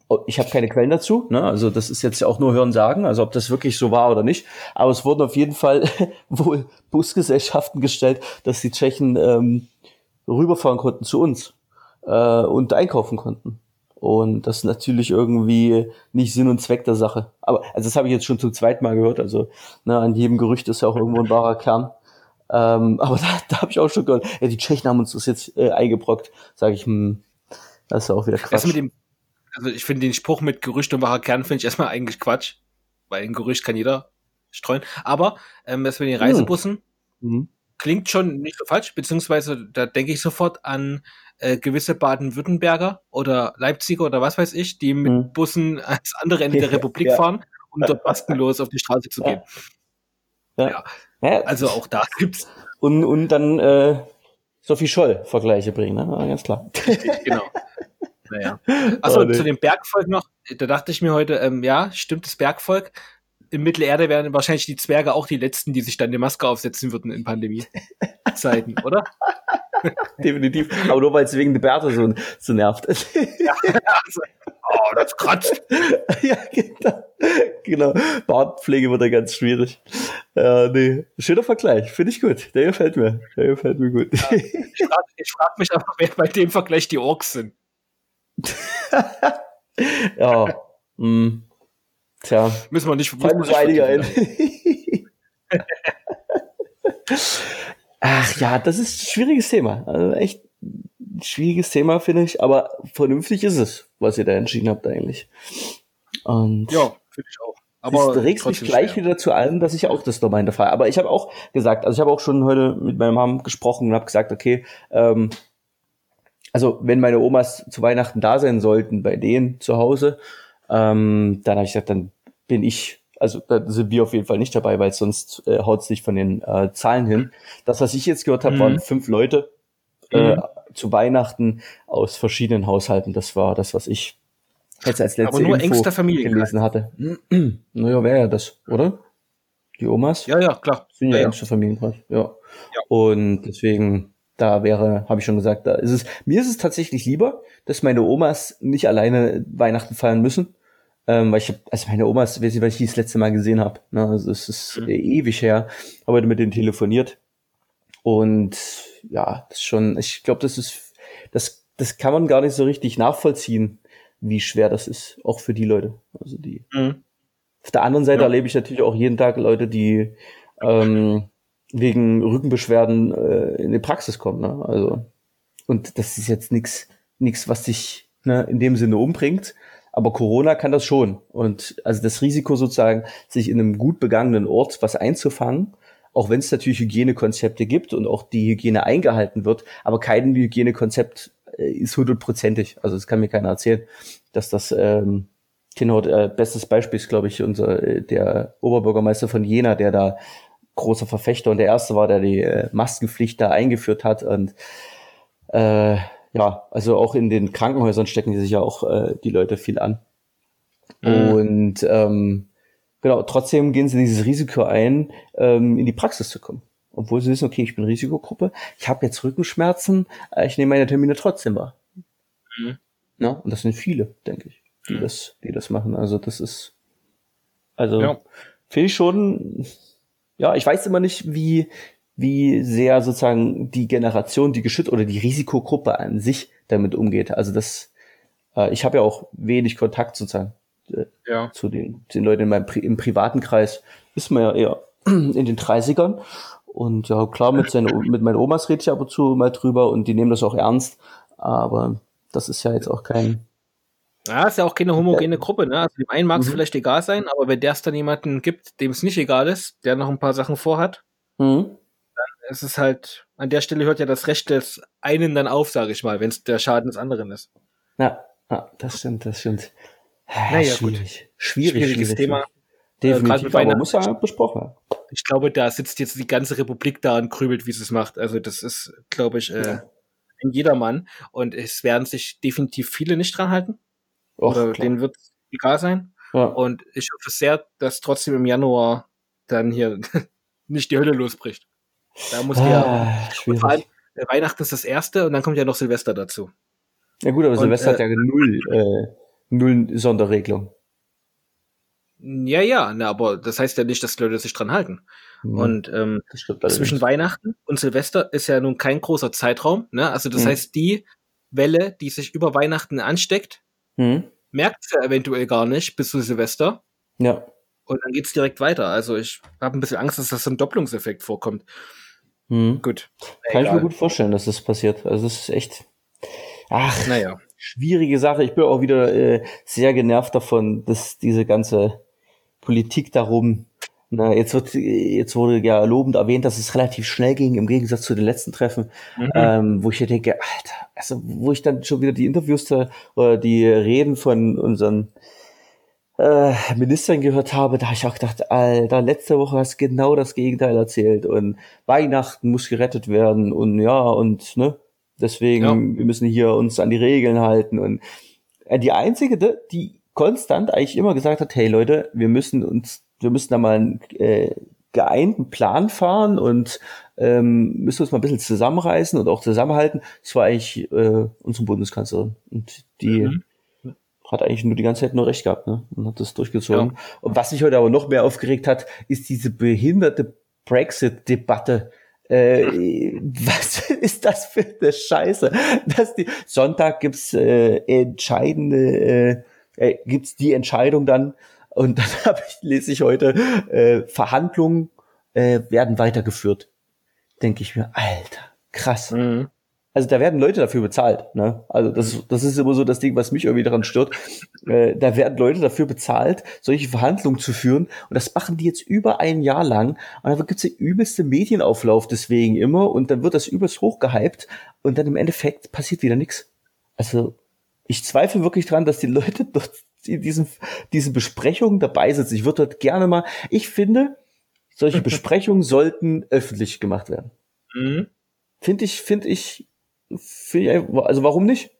oh, ich habe keine Quellen dazu, ne? also das ist jetzt ja auch nur Hören sagen, also ob das wirklich so war oder nicht. Aber es wurden auf jeden Fall wohl Busgesellschaften gestellt, dass die Tschechen ähm, rüberfahren konnten zu uns äh, und einkaufen konnten. Und das ist natürlich irgendwie nicht Sinn und Zweck der Sache. Aber also das habe ich jetzt schon zum zweiten Mal gehört. Also ne, an jedem Gerücht ist ja auch irgendwo ein wahrer Kern. Ähm, aber da, da habe ich auch schon gehört, ja, die Tschechen haben uns das jetzt äh, eingebrockt. Sage ich, hm, das ist auch wieder Quatsch. mit dem, also ich finde den Spruch mit Gerücht und wahrer Kern finde ich erstmal eigentlich Quatsch, weil ein Gerücht kann jeder streuen. Aber ähm, das mit den Reisebussen mhm. klingt schon nicht so falsch, beziehungsweise da denke ich sofort an äh, gewisse Baden-Württemberger oder Leipziger oder was weiß ich, die mit mhm. Bussen als andere Ende der Republik ja. fahren, um dort maskenlos auf die Straße zu gehen. Ja. Ja. Ja, also auch da gibt's. Und, und dann äh, Sophie Scholl Vergleiche bringen, ne? Ja, ganz klar. genau. Naja. Achso, oh, nee. zu dem Bergvolk noch, da dachte ich mir heute, ähm, ja, stimmt das Bergvolk. In Mittelerde wären wahrscheinlich die Zwerge auch die letzten, die sich dann die Maske aufsetzen würden in Pandemie-Zeiten, oder? Definitiv. Aber nur weil es wegen der Bärte so, so nervt. ja, also, oh, das kratzt. ja, genau. genau. Bartpflege wird da ganz schwierig. Ja, nee. Schöner Vergleich. Finde ich gut. Der gefällt mir. Der gefällt mir gut. Ja, ich frage frag mich aber, wer bei dem Vergleich die Orks sind. ja. Hm. Tja. Müssen wir nicht fallen uns einige ein. Ach ja, das ist ein schwieriges Thema. Also echt ein schwieriges Thema, finde ich. Aber vernünftig ist es, was ihr da entschieden habt eigentlich. Und ja, finde ich auch. Aber das regt mich gleich schwer. wieder zu allem, dass ich auch das nochmal hinterfrage. Aber ich habe auch gesagt, also ich habe auch schon heute mit meiner Mom gesprochen und habe gesagt, okay, ähm, also wenn meine Omas zu Weihnachten da sein sollten, bei denen zu Hause, ähm, dann habe ich gesagt, dann bin ich, also da sind wir auf jeden Fall nicht dabei, weil sonst äh, haut es nicht von den äh, Zahlen hin. Das, was ich jetzt gehört habe, mhm. waren fünf Leute äh, mhm. zu Weihnachten aus verschiedenen Haushalten. Das war das, was ich Jetzt als letzte Aber nur Info engster Familie gelesen hatte. naja, wäre ja das, oder? Die Omas? Ja, ja, klar. Sind ja, ja engste Familienkreis. Ja. ja. Und deswegen, da wäre, habe ich schon gesagt, da ist es, mir ist es tatsächlich lieber, dass meine Omas nicht alleine Weihnachten feiern müssen. Ähm, weil ich hab, also meine Omas, weiß ich, weil ich das letzte Mal gesehen habe. Ne? Also es ist mhm. ewig her. Habe heute mit denen telefoniert. Und ja, das ist schon, ich glaube, das ist, das, das kann man gar nicht so richtig nachvollziehen, wie schwer das ist, auch für die Leute. Also die. Mhm. Auf der anderen Seite ja. erlebe ich natürlich auch jeden Tag Leute, die ähm, wegen Rückenbeschwerden äh, in die Praxis kommen. Ne? Also und das ist jetzt nichts, nichts, was dich ne, in dem Sinne umbringt. Aber Corona kann das schon. Und also das Risiko sozusagen, sich in einem gut begangenen Ort was einzufangen, auch wenn es natürlich Hygienekonzepte gibt und auch die Hygiene eingehalten wird, aber kein Hygienekonzept äh, ist hundertprozentig. Also das kann mir keiner erzählen, dass das ähm, genau äh, bestes Beispiel ist, glaube ich, unser äh, der Oberbürgermeister von Jena, der da großer Verfechter und der erste war, der die äh, Maskenpflicht da eingeführt hat und äh, ja, also auch in den Krankenhäusern stecken die sich ja auch äh, die Leute viel an. Mhm. Und ähm, genau, trotzdem gehen sie dieses Risiko ein, ähm, in die Praxis zu kommen. Obwohl sie wissen, okay, ich bin Risikogruppe, ich habe jetzt Rückenschmerzen, äh, ich nehme meine Termine trotzdem wahr. Mhm. Ja, und das sind viele, denke ich, die, mhm. das, die das machen. Also das ist, also ja. finde ich schon, ja, ich weiß immer nicht, wie, wie sehr sozusagen die Generation, die geschützt oder die Risikogruppe an sich damit umgeht. Also das, äh, ich habe ja auch wenig Kontakt sozusagen äh, ja. zu den, den Leuten in meinem Pri im privaten Kreis. Ist man ja eher in den 30ern. Und ja, klar, mit, seinen, mit meinen Omas rede ich ab und zu mal drüber und die nehmen das auch ernst. Aber das ist ja jetzt auch kein. Ja, ist ja auch keine homogene Gruppe, ne? Also dem einen mag es mhm. vielleicht egal sein, aber wenn der es dann jemanden gibt, dem es nicht egal ist, der noch ein paar Sachen vorhat, mhm es ist halt, an der Stelle hört ja das Recht des einen dann auf, sage ich mal, wenn es der Schaden des anderen ist. Ja, ja, das stimmt, das stimmt. Naja, schwierig. Gut. Schwierig, Schwieriges schwierig, Thema. Definitiv, äh, aber muss ja besprochen werden. Ich glaube, da sitzt jetzt die ganze Republik da und grübelt, wie sie es macht. Also das ist, glaube ich, äh, ja. ein jedermann. Und es werden sich definitiv viele nicht dran halten. Och, Oder klar. denen wird egal sein. Ja. Und ich hoffe sehr, dass trotzdem im Januar dann hier nicht die Hölle losbricht. Da muss ah, ja. Vor allem, äh, Weihnachten ist das erste und dann kommt ja noch Silvester dazu. Ja gut, aber und, Silvester äh, hat ja null, äh, null Sonderregelung. Ja, ja, na, aber das heißt ja nicht, dass Leute sich dran halten. Mhm. Und ähm, zwischen Weihnachten und Silvester ist ja nun kein großer Zeitraum. Ne? Also das mhm. heißt, die Welle, die sich über Weihnachten ansteckt, mhm. merkt sie eventuell gar nicht bis zu Silvester. Ja. Und dann geht's direkt weiter. Also ich habe ein bisschen Angst, dass das so ein Doppelungseffekt vorkommt. Hm. Gut. Kann Egal. ich mir gut vorstellen, dass das passiert. Also es ist echt. Ach, naja. Schwierige Sache. Ich bin auch wieder äh, sehr genervt davon, dass diese ganze Politik darum. Na, jetzt wird, jetzt wurde ja lobend erwähnt, dass es relativ schnell ging im Gegensatz zu den letzten Treffen, mhm. ähm, wo ich ja denke, Alter, also wo ich dann schon wieder die Interviews da, oder die Reden von unseren äh, Ministerin gehört habe, da habe ich auch gedacht, Alter, letzte Woche hast du genau das Gegenteil erzählt und Weihnachten muss gerettet werden und ja und ne, deswegen ja. wir müssen hier uns an die Regeln halten und äh, die einzige, die konstant eigentlich immer gesagt hat, hey Leute, wir müssen uns, wir müssen da mal einen äh, geeinten Plan fahren und ähm, müssen uns mal ein bisschen zusammenreißen und auch zusammenhalten. Das war eigentlich äh, unsere Bundeskanzlerin und die mhm hat eigentlich nur die ganze Zeit nur recht gehabt, ne? Und hat das durchgezogen. Ja. Und was mich heute aber noch mehr aufgeregt hat, ist diese behinderte Brexit-Debatte. Äh, was ist das für eine Scheiße? Dass die Sonntag gibt's äh, entscheidende, äh, äh, gibt's die Entscheidung dann und dann hab ich, lese ich heute äh, Verhandlungen äh, werden weitergeführt. Denke ich mir, Alter, krass. Mhm also da werden Leute dafür bezahlt. Ne? Also das, das ist immer so das Ding, was mich irgendwie daran stört. Äh, da werden Leute dafür bezahlt, solche Verhandlungen zu führen. Und das machen die jetzt über ein Jahr lang. Und dann gibt's den übelste Medienauflauf deswegen immer. Und dann wird das übelst hochgehypt. Und dann im Endeffekt passiert wieder nichts. Also ich zweifle wirklich dran, dass die Leute dort in diesen, diesen Besprechungen dabei sitzen. Ich würde dort gerne mal, ich finde, solche Besprechungen sollten öffentlich gemacht werden. Mhm. Finde ich, finde ich also warum nicht?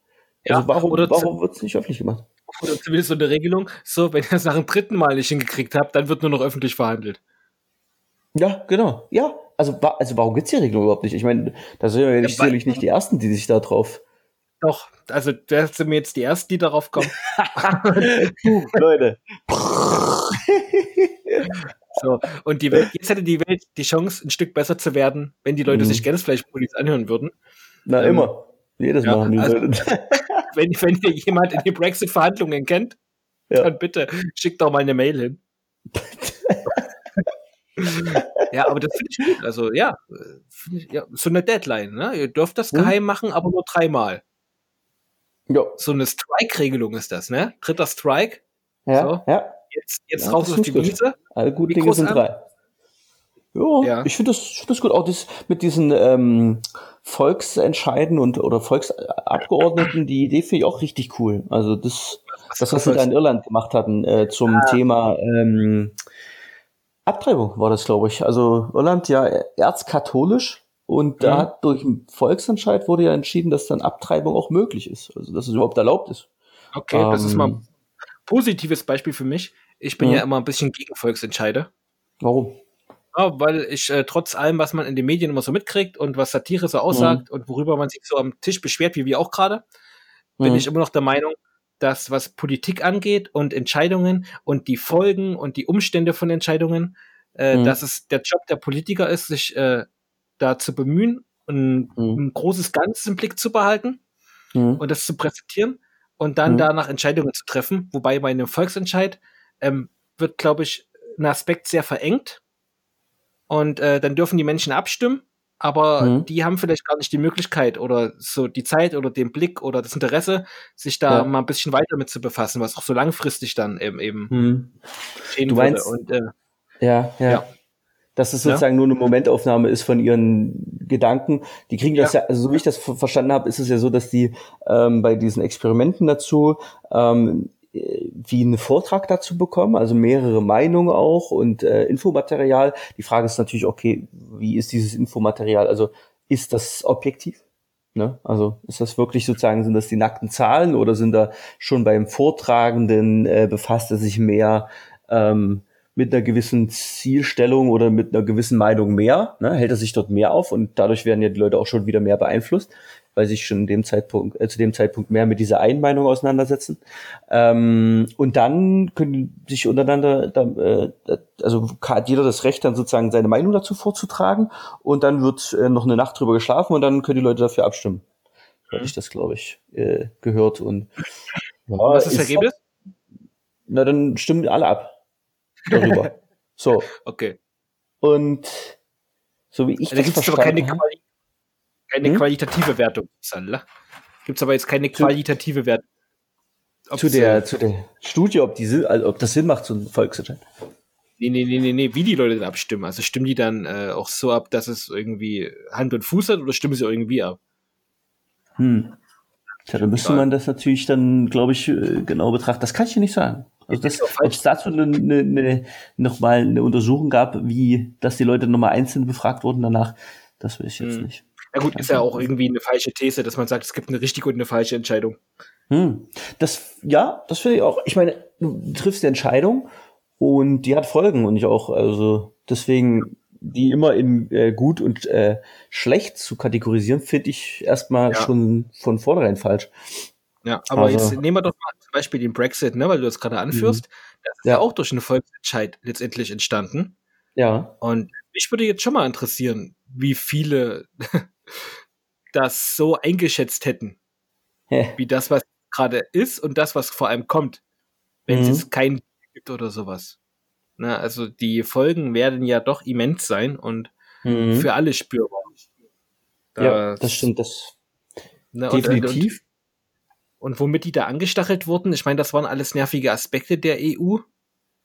Ja, also warum, warum wird es nicht öffentlich gemacht? Oder zumindest so eine Regelung, so, wenn ihr es nach dem dritten Mal nicht hingekriegt habt, dann wird nur noch öffentlich verhandelt. Ja, genau. Ja, also, also warum gibt es die Regelung überhaupt nicht? Ich meine, da sind wir ja nicht, sicherlich nicht die Ersten, die sich da drauf. Doch, also das sind mir jetzt die Ersten, die darauf kommen. Leute. so, und die Welt, jetzt hätte die Welt die Chance, ein Stück besser zu werden, wenn die Leute mhm. sich Gänsfleischpolis anhören würden. Na, ähm, immer. Jedes ja, Mal. Also, wenn, wenn ihr jemand in die Brexit-Verhandlungen kennt, ja. dann bitte schickt doch mal eine Mail hin. ja, aber das finde ich gut. Also ja, ich, ja, so eine Deadline. Ne? Ihr dürft das hm? geheim machen, aber nur dreimal. Ja. So eine Strike-Regelung ist das, ne? Dritter Strike. Ja, so. ja. Jetzt, jetzt ja, raus auf die Wiese. Alle guten Dinge sind drei. Jo, ja, ich finde das, find das gut. Auch das mit diesen ähm, Volksentscheiden und oder Volksabgeordneten, die Idee finde ich auch richtig cool. Also das, was das, was wir da in Irland gemacht hatten äh, zum ah. Thema ähm, Abtreibung war das, glaube ich. Also Irland ja erzkatholisch und da mhm. durch einen Volksentscheid wurde ja entschieden, dass dann Abtreibung auch möglich ist. Also dass es überhaupt erlaubt ist. Okay, ähm, das ist mal ähm, ein positives Beispiel für mich. Ich bin ja, ja immer ein bisschen gegen Volksentscheide. Warum? Ja, weil ich äh, trotz allem, was man in den Medien immer so mitkriegt und was Satire so aussagt mhm. und worüber man sich so am Tisch beschwert, wie wir auch gerade, mhm. bin ich immer noch der Meinung, dass was Politik angeht und Entscheidungen und die Folgen und die Umstände von Entscheidungen, äh, mhm. dass es der Job der Politiker ist, sich äh, da zu bemühen, ein, mhm. ein großes Ganzes im Blick zu behalten mhm. und das zu präsentieren und dann mhm. danach Entscheidungen zu treffen. Wobei bei einem Volksentscheid ähm, wird, glaube ich, ein Aspekt sehr verengt und äh, dann dürfen die Menschen abstimmen aber mhm. die haben vielleicht gar nicht die Möglichkeit oder so die Zeit oder den Blick oder das Interesse, sich da ja. mal ein bisschen weiter mit zu befassen, was auch so langfristig dann eben eben mhm. du meinst, Und, äh, ja, ja, ja. Dass es sozusagen ja. nur eine Momentaufnahme ist von ihren Gedanken. Die kriegen das ja, also so wie ich das verstanden habe, ist es ja so, dass die ähm, bei diesen Experimenten dazu ähm, wie einen Vortrag dazu bekommen, also mehrere Meinungen auch und äh, Infomaterial. Die Frage ist natürlich, okay, wie ist dieses Infomaterial? Also ist das objektiv? Ne? Also ist das wirklich sozusagen, sind das die nackten Zahlen oder sind da schon beim Vortragenden äh, befasst er sich mehr ähm, mit einer gewissen Zielstellung oder mit einer gewissen Meinung mehr? Ne? Hält er sich dort mehr auf und dadurch werden ja die Leute auch schon wieder mehr beeinflusst weil sich schon in dem Zeitpunkt, äh, zu dem Zeitpunkt mehr mit dieser Einmeinung auseinandersetzen. Ähm, und dann können sich untereinander, da, äh, also hat jeder das Recht, dann sozusagen seine Meinung dazu vorzutragen und dann wird äh, noch eine Nacht drüber geschlafen und dann können die Leute dafür abstimmen. So habe ich das, glaube ich, äh, gehört. Und ja, was ist das Ergebnis? Na, dann stimmen alle ab darüber. so. Okay. Und so wie ich also das verstanden habe keine hm? qualitative Wertung. Gibt es aber jetzt keine qualitative Wertung. zu der, zu der Studie, ob, die, also ob das Sinn macht, so ein Volksentscheid. Nee, nee, nee, nee, nee, wie die Leute dann abstimmen. Also stimmen die dann äh, auch so ab, dass es irgendwie Hand und Fuß hat oder stimmen sie irgendwie ab? Hm. Tja, dann müsste man das natürlich dann, glaube ich, äh, genau betrachten. Das kann ich dir nicht sagen. Also das, ob es dazu eine, eine, nochmal eine Untersuchung gab, wie, dass die Leute nochmal einzeln befragt wurden danach, das will ich jetzt hm. nicht. Ja gut, ist ja auch irgendwie eine falsche These, dass man sagt, es gibt eine richtige und eine falsche Entscheidung. Hm. Das, ja, das finde ich auch. Ich meine, du triffst die Entscheidung und die hat Folgen und ich auch, also deswegen die immer in äh, gut und äh, schlecht zu kategorisieren, finde ich erstmal ja. schon von vornherein falsch. Ja, aber also, jetzt nehmen wir doch mal zum Beispiel den Brexit, ne, weil du das gerade anführst. Mhm. Das ist ja. ja auch durch einen Volksentscheid letztendlich entstanden. Ja. Und mich würde jetzt schon mal interessieren, wie viele das so eingeschätzt hätten, wie das, was gerade ist und das, was vor allem kommt, wenn mhm. es jetzt kein gibt oder sowas. Na, also die Folgen werden ja doch immens sein und mhm. für alle spürbar. Das, ja, das stimmt, das na, definitiv. Und, und, und, womit die da angestachelt wurden, ich meine, das waren alles nervige Aspekte der EU,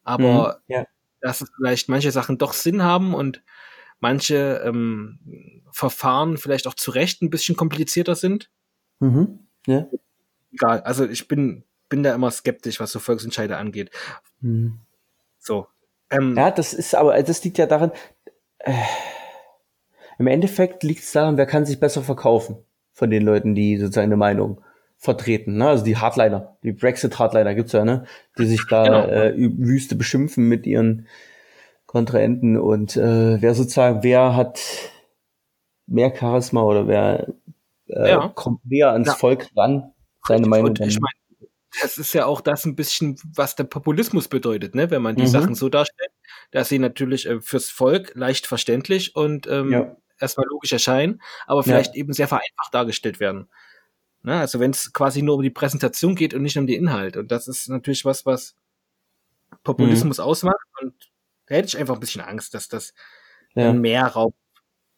aber mhm, ja. dass vielleicht manche Sachen doch Sinn haben und manche ähm, Verfahren vielleicht auch zu Recht ein bisschen komplizierter sind. Mhm. Ja. Egal, also ich bin, bin da immer skeptisch, was so Volksentscheide angeht. Mhm. So. Ähm, ja, das ist aber, das liegt ja daran, äh, im Endeffekt liegt es daran, wer kann sich besser verkaufen von den Leuten, die sozusagen eine Meinung vertreten. Ne? Also die Hardliner, die Brexit-Hardliner gibt's ja, ne? die sich da genau. äh, Wüste beschimpfen mit ihren Kontrahenten und äh, wer sozusagen, wer hat mehr Charisma oder wer äh, ja. kommt näher ans ja. Volk ran, seine und, Meinung. Und ich meine, das ist ja auch das ein bisschen, was der Populismus bedeutet, ne? wenn man die mhm. Sachen so darstellt, dass sie natürlich äh, fürs Volk leicht verständlich und ähm, ja. erstmal logisch erscheinen, aber vielleicht eben sehr vereinfacht dargestellt werden. Ne? Also wenn es quasi nur um die Präsentation geht und nicht um den Inhalt. Und das ist natürlich was, was Populismus mhm. ausmacht und da hätte ich einfach ein bisschen Angst, dass das ja. mehr Raum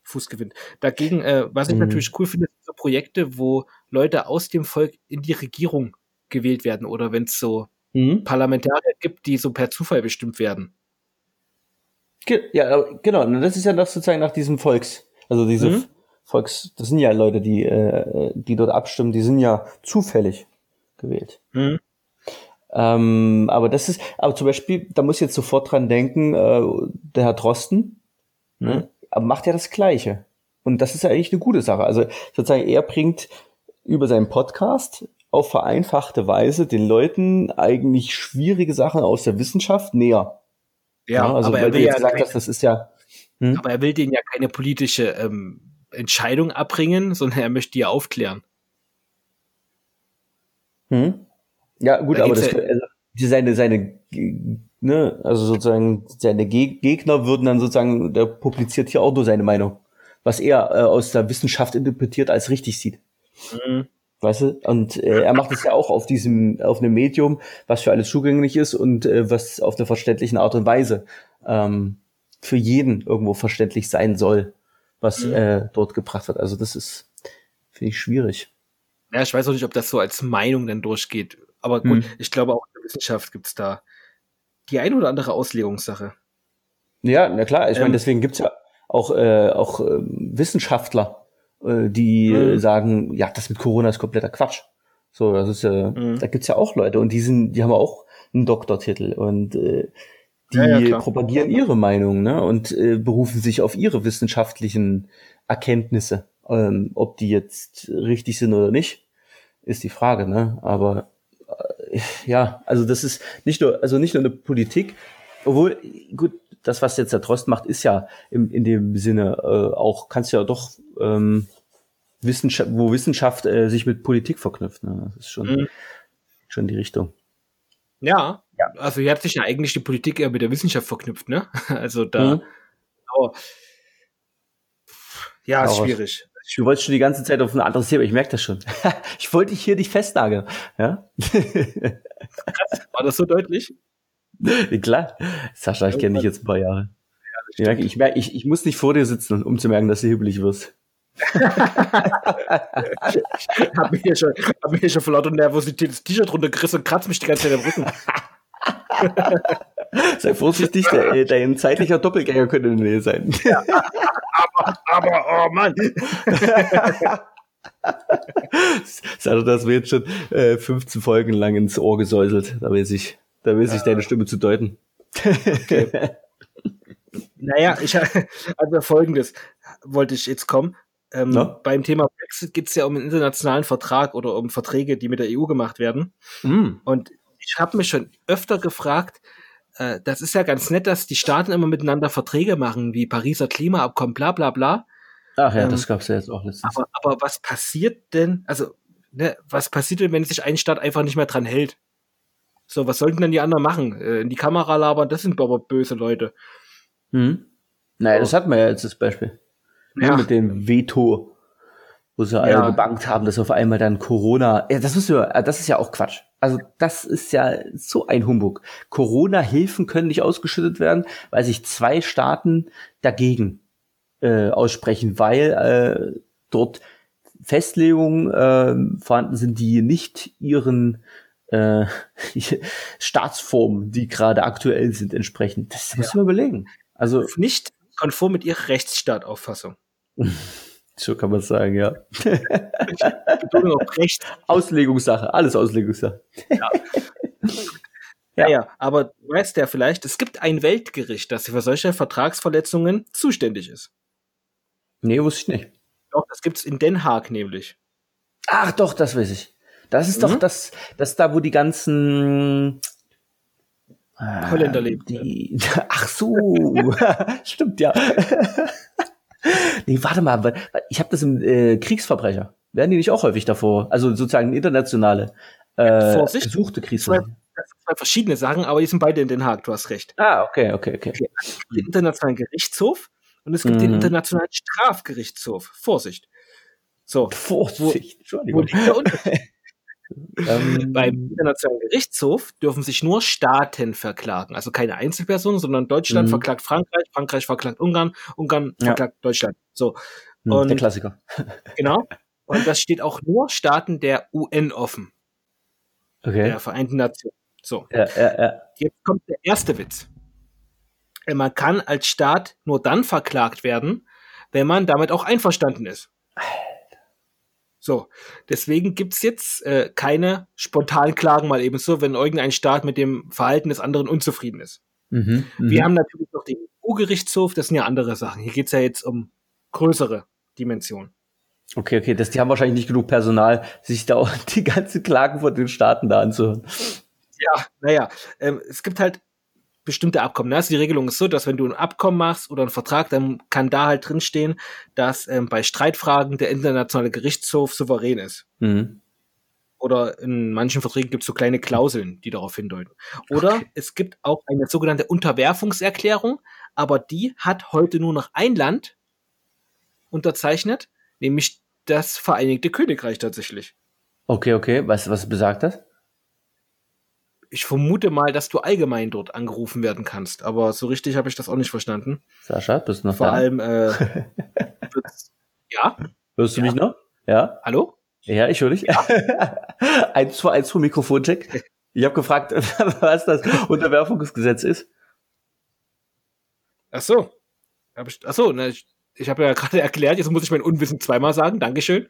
Fuß gewinnt. Dagegen, äh, was ich mhm. natürlich cool finde, sind so Projekte, wo Leute aus dem Volk in die Regierung gewählt werden oder wenn es so mhm. Parlamentarier gibt, die so per Zufall bestimmt werden. Ja, genau. Das ist ja das sozusagen nach diesem Volks, also diese mhm. Volks, das sind ja Leute, die, äh, die dort abstimmen, die sind ja zufällig gewählt. Mhm. Ähm, aber das ist, aber zum Beispiel, da muss ich jetzt sofort dran denken, äh, der Herr Drosten, ne, mhm. macht ja das Gleiche. Und das ist ja eigentlich eine gute Sache. Also sozusagen, er bringt über seinen Podcast auf vereinfachte Weise den Leuten eigentlich schwierige Sachen aus der Wissenschaft näher. Ja, ja also aber er will ja gesagt hast, das ist ja. Hm? Aber er will denen ja keine politische ähm, Entscheidung abbringen, sondern er möchte die aufklären. Hm? Ja, gut, da aber das, ja, also, seine, seine, ne, also sozusagen seine Gegner würden dann sozusagen, der publiziert hier auch nur seine Meinung, was er äh, aus der Wissenschaft interpretiert als richtig sieht. Mhm. Weißt du? Und äh, er macht es ja auch auf diesem, auf einem Medium, was für alles zugänglich ist und äh, was auf einer verständlichen Art und Weise ähm, für jeden irgendwo verständlich sein soll, was mhm. äh, dort gebracht wird. Also das ist, finde ich, schwierig. Ja, ich weiß auch nicht, ob das so als Meinung dann durchgeht. Aber gut, mhm. ich glaube auch in der Wissenschaft gibt's da die ein oder andere Auslegungssache. Ja, na klar. Ich ähm, meine, deswegen gibt's ja auch, äh, auch äh, Wissenschaftler, äh, die mhm. sagen, ja, das mit Corona ist kompletter Quatsch. So, das ist ja, mhm. da gibt's ja auch Leute und die sind, die haben auch einen Doktortitel und äh, die ja, ja, propagieren ihre Meinung, ne? Und äh, berufen sich auf ihre wissenschaftlichen Erkenntnisse. Ähm, ob die jetzt richtig sind oder nicht, ist die Frage, ne? Aber äh, ja, also das ist nicht nur, also nicht nur eine Politik, obwohl, gut, das, was jetzt der Trost macht, ist ja im, in dem Sinne äh, auch, kannst ja doch ähm, Wissenschaft, wo Wissenschaft äh, sich mit Politik verknüpft. Ne? Das ist schon, mhm. schon die Richtung. Ja, ja, also hier hat sich ja eigentlich die Politik eher mit der Wissenschaft verknüpft, ne? Also da, mhm. aber, ja, ist schwierig. Du wolltest schon die ganze Zeit auf ein anderes Thema, ich merke das schon. ich wollte dich hier nicht festnageln. Ja? War das so deutlich? Klar. Sascha, ich kenne dich jetzt ein paar Jahre. Ich merke, ich, merke ich, ich muss nicht vor dir sitzen, um zu merken, dass du hibbelig wirst. hab mir hier schon, hab mir hier schon vor lauter Nervosität das T-Shirt runtergerissen und kratzt mich die ganze Zeit am Rücken. Sei vorsichtig, der, äh, dein zeitlicher Doppelgänger könnte in der Nähe sein. Ja, aber, aber, oh Mann. Sag das wir jetzt schon äh, 15 Folgen lang ins Ohr gesäuselt. Da weiß ich, da weiß ich deine Stimme zu deuten. Okay. naja, ich also folgendes wollte ich jetzt kommen. Ähm, no? Beim Thema Brexit geht es ja um einen internationalen Vertrag oder um Verträge, die mit der EU gemacht werden. Mm. Und ich habe mich schon öfter gefragt, äh, das ist ja ganz nett, dass die Staaten immer miteinander Verträge machen, wie Pariser Klimaabkommen, bla bla bla. Ach ja, ähm, das gab's ja jetzt auch letztens. Aber, aber was passiert denn, also, ne, was passiert denn, wenn sich ein Staat einfach nicht mehr dran hält? So, was sollten denn die anderen machen? Äh, in die Kamera labern, das sind aber böse Leute. Hm. Naja, oh. das hatten wir ja jetzt das Beispiel. Ja. Mit dem Veto, wo sie alle gebankt haben, dass auf einmal dann Corona, ja, das ist ja, das ist ja auch Quatsch. Also das ist ja so ein Humbug. Corona-Hilfen können nicht ausgeschüttet werden, weil sich zwei Staaten dagegen äh, aussprechen, weil äh, dort Festlegungen äh, vorhanden sind, die nicht ihren äh, Staatsformen, die gerade aktuell sind, entsprechen. Das muss ja. man überlegen. Also nicht konform mit ihrer Rechtsstaatauffassung. so kann man sagen, ja. Auslegungssache, alles Auslegungssache. Ja. ja. ja, aber du weißt ja vielleicht, es gibt ein Weltgericht, das für solche Vertragsverletzungen zuständig ist. Nee, wusste ich nicht. Doch, das gibt's in Den Haag nämlich. Ach doch, das weiß ich. Das ist mhm. doch das, das da, wo die ganzen Holländer leben. Die, ach so, stimmt ja. Nee, warte mal, ich habe das im äh, Kriegsverbrecher. Werden die nicht auch häufig davor? Also sozusagen internationale äh, Vorsicht. gesuchte Kriegsverbrecher. Das sind zwei verschiedene Sachen, aber die sind beide in Den Haag, du hast recht. Ah, okay, okay, okay. okay. Den Internationalen Gerichtshof und es gibt mhm. den Internationalen Strafgerichtshof. Vorsicht. So. Vorsicht, Entschuldigung. Wo? Ähm, Beim Internationalen Gerichtshof dürfen sich nur Staaten verklagen, also keine Einzelpersonen, sondern Deutschland mhm. verklagt Frankreich, Frankreich verklagt Ungarn, Ungarn ja. verklagt Deutschland. So. Mhm, und, der Klassiker. genau. Und das steht auch nur Staaten der UN offen. Okay. Der Vereinten Nationen. So. Ja, ja, ja. Jetzt kommt der erste Witz. Äh, man kann als Staat nur dann verklagt werden, wenn man damit auch einverstanden ist. So, deswegen gibt's jetzt äh, keine spontanen Klagen mal eben so, wenn irgendein Staat mit dem Verhalten des anderen unzufrieden ist. Mhm, Wir mhm. haben natürlich noch den EU-Gerichtshof, das sind ja andere Sachen. Hier geht's ja jetzt um größere Dimensionen. Okay, okay, das, die haben wahrscheinlich nicht genug Personal, sich da auch die ganzen Klagen von den Staaten da anzuhören. Ja, naja, ähm, es gibt halt bestimmte Abkommen. Ne? Also die Regelung ist so, dass wenn du ein Abkommen machst oder einen Vertrag, dann kann da halt drinstehen, dass ähm, bei Streitfragen der internationale Gerichtshof souverän ist. Mhm. Oder in manchen Verträgen gibt es so kleine Klauseln, die darauf hindeuten. Oder okay. es gibt auch eine sogenannte Unterwerfungserklärung, aber die hat heute nur noch ein Land unterzeichnet, nämlich das Vereinigte Königreich tatsächlich. Okay, okay. Was, was besagt das? Ich vermute mal, dass du allgemein dort angerufen werden kannst, aber so richtig habe ich das auch nicht verstanden. Sascha, bist du noch Vor da? allem, äh, ja. Hörst du ja. mich noch? Ja. Hallo? Ja, ich höre dich. Ja. 1 zu 1 vom Mikrofoncheck. Ich habe gefragt, was das Unterwerfungsgesetz ist. Ach so. Hab ich, ach so, ne, ich, ich habe ja gerade erklärt, jetzt muss ich mein Unwissen zweimal sagen. Dankeschön.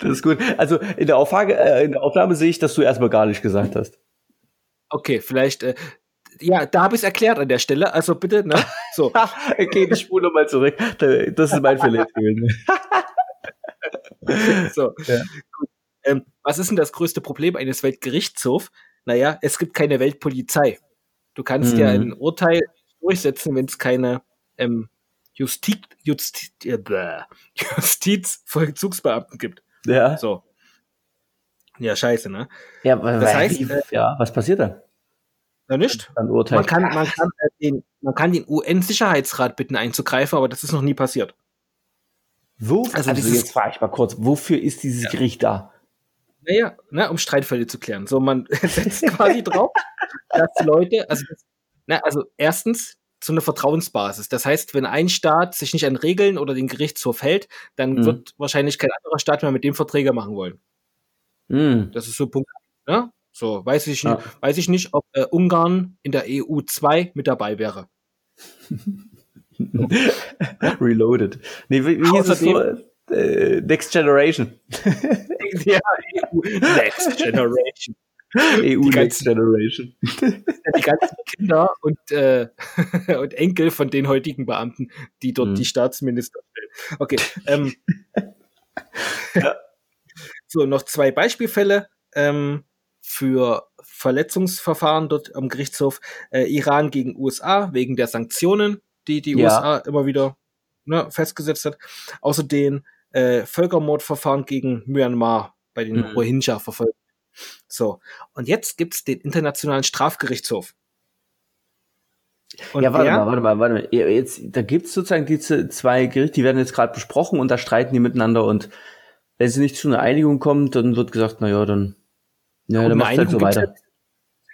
Das ist gut. Also in der, Auflage, äh, in der Aufnahme sehe ich, dass du erstmal gar nicht gesagt hast. Okay, vielleicht, äh, ja, da habe ich es erklärt an der Stelle. Also bitte, ne? So. okay, ich spule mal zurück. Das ist mein gewesen. so. Ja. Ähm, was ist denn das größte Problem eines Weltgerichtshofs? Naja, es gibt keine Weltpolizei. Du kannst mhm. ja ein Urteil durchsetzen, wenn es keine ähm, Justiz, Justiz, äh, Justizvollzugsbeamten gibt. Ja. So. Ja, scheiße, ne? Ja, das heißt, äh, ja, was passiert da? Ja, nicht. Man kann, man kann, äh, den, man kann den UN-Sicherheitsrat bitten einzugreifen, aber das ist noch nie passiert. Wo, also, also jetzt frage ich mal kurz, wofür ist dieses ja. Gericht da? Naja, ne, um Streitfälle zu klären. So, man setzt quasi drauf, dass Leute, also, na, also erstens, so eine Vertrauensbasis. Das heißt, wenn ein Staat sich nicht an Regeln oder den Gerichtshof hält, dann mhm. wird wahrscheinlich kein anderer Staat mehr mit dem Verträge machen wollen. Mhm. Das ist so Punkt. Ne? So, weiß ich, ja. weiß ich nicht, ob äh, Ungarn in der EU 2 mit dabei wäre. Reloaded. Nee, wie, wie hieß es so? Äh, Next Generation. ja, EU Next Generation. EU Next Generation. Die ganzen Kinder und, äh, und Enkel von den heutigen Beamten, die dort mhm. die Staatsminister stellen. Okay. Ähm, ja. So, noch zwei Beispielfälle ähm, für Verletzungsverfahren dort am Gerichtshof. Äh, Iran gegen USA wegen der Sanktionen, die die ja. USA immer wieder ne, festgesetzt hat. Außerdem äh, Völkermordverfahren gegen Myanmar bei den mhm. Rohingya-Verfolgten. So, und jetzt gibt's den Internationalen Strafgerichtshof. Und ja, warte mal, warte mal, warte mal. Jetzt, da gibt's sozusagen diese zwei Gerichte, die werden jetzt gerade besprochen und da streiten die miteinander und wenn sie nicht zu einer Einigung kommt, dann wird gesagt, na ja, dann, ja, dann macht halt so weiter. Halt,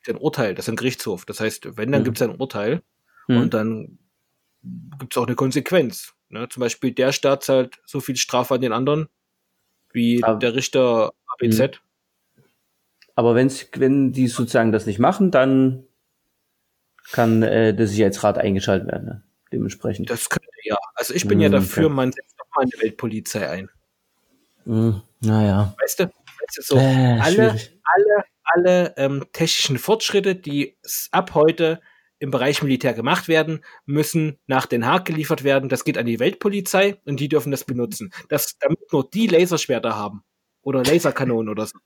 ein Urteil, das ist ein Gerichtshof. Das heißt, wenn, dann mhm. gibt's ein Urteil mhm. und dann gibt's auch eine Konsequenz. Ne? Zum Beispiel der Staat zahlt so viel Strafe an den anderen, wie Aber, der Richter ABZ. Mhm. Aber wenn's, wenn die sozusagen das nicht machen, dann kann äh, der Sicherheitsrat eingeschaltet werden. Ne? Dementsprechend. Das könnte ja. Also ich bin mm, ja dafür, okay. man setzt doch mal eine Weltpolizei ein. Mm, naja. Weißt du, weißt du so, äh, alle, alle, alle ähm, technischen Fortschritte, die ab heute im Bereich Militär gemacht werden, müssen nach Den Haag geliefert werden. Das geht an die Weltpolizei und die dürfen das benutzen. Das, damit nur die Laserschwerter haben. Oder Laserkanonen oder so.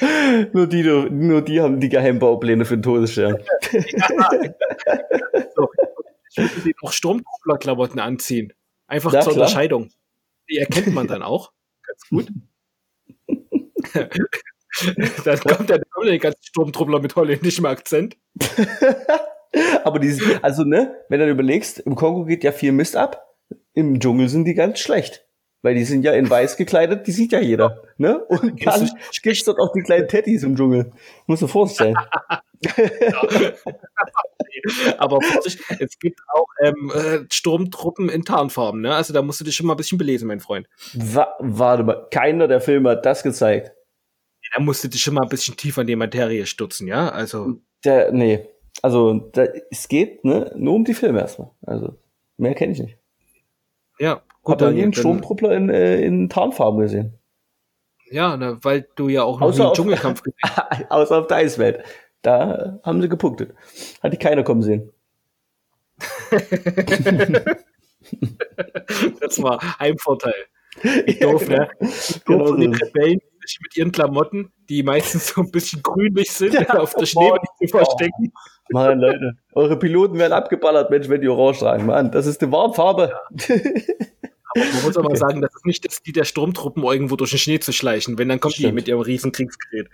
nur, die, nur die haben die Geheimbaupläne für den Todesstern. so. Ich würde sie noch Sturmtruppler-Klamotten anziehen. Einfach Na, zur klar. Unterscheidung. Die erkennt man dann auch. Ganz gut. dann kommt der, kommt der ganze Sturmtruppler mit holländischem Akzent. Aber die, also ne, wenn du überlegst, im Kongo geht ja viel Mist ab. Im Dschungel sind die ganz schlecht. Weil die sind ja in weiß gekleidet, die sieht ja jeder. Ne? Und dann gibt's dort auch die kleinen Teddys im Dschungel. Muss du vorstellen. Aber Vorsicht, es gibt auch ähm, äh, Sturmtruppen in Tarnfarben, ne? Also da musst du dich schon mal ein bisschen belesen, mein Freund. Wa warte mal, keiner der Filme hat das gezeigt. Da musst du dich schon mal ein bisschen tiefer in die Materie stürzen, ja? Also. Der, nee. Also, da, es geht ne, nur um die Filme erstmal. Also, mehr kenne ich nicht Ja, gut. Hab nie einen Sturmtruppler in, äh, in Tarnfarben gesehen. Ja, na, weil du ja auch noch außer nie einen Dschungelkampf gesehen hast. Außer auf der Eiswelt. Da haben sie gepunktet. Hat die keiner kommen sehen. das war ein Vorteil. Ich doof, ne? Genau von den Rebellen mit ihren Klamotten, die meistens so ein bisschen grünlich sind, ja, auf der Schneewand zu verstecken. Mann, Leute, eure Piloten werden abgeballert, Mensch, wenn die orange tragen. Mann, das ist die Warnfarbe. Ja. Aber man muss aber sagen, das ist nicht das die der Sturmtruppen irgendwo durch den Schnee zu schleichen, wenn dann kommt die mit ihrem riesen Kriegsgerät.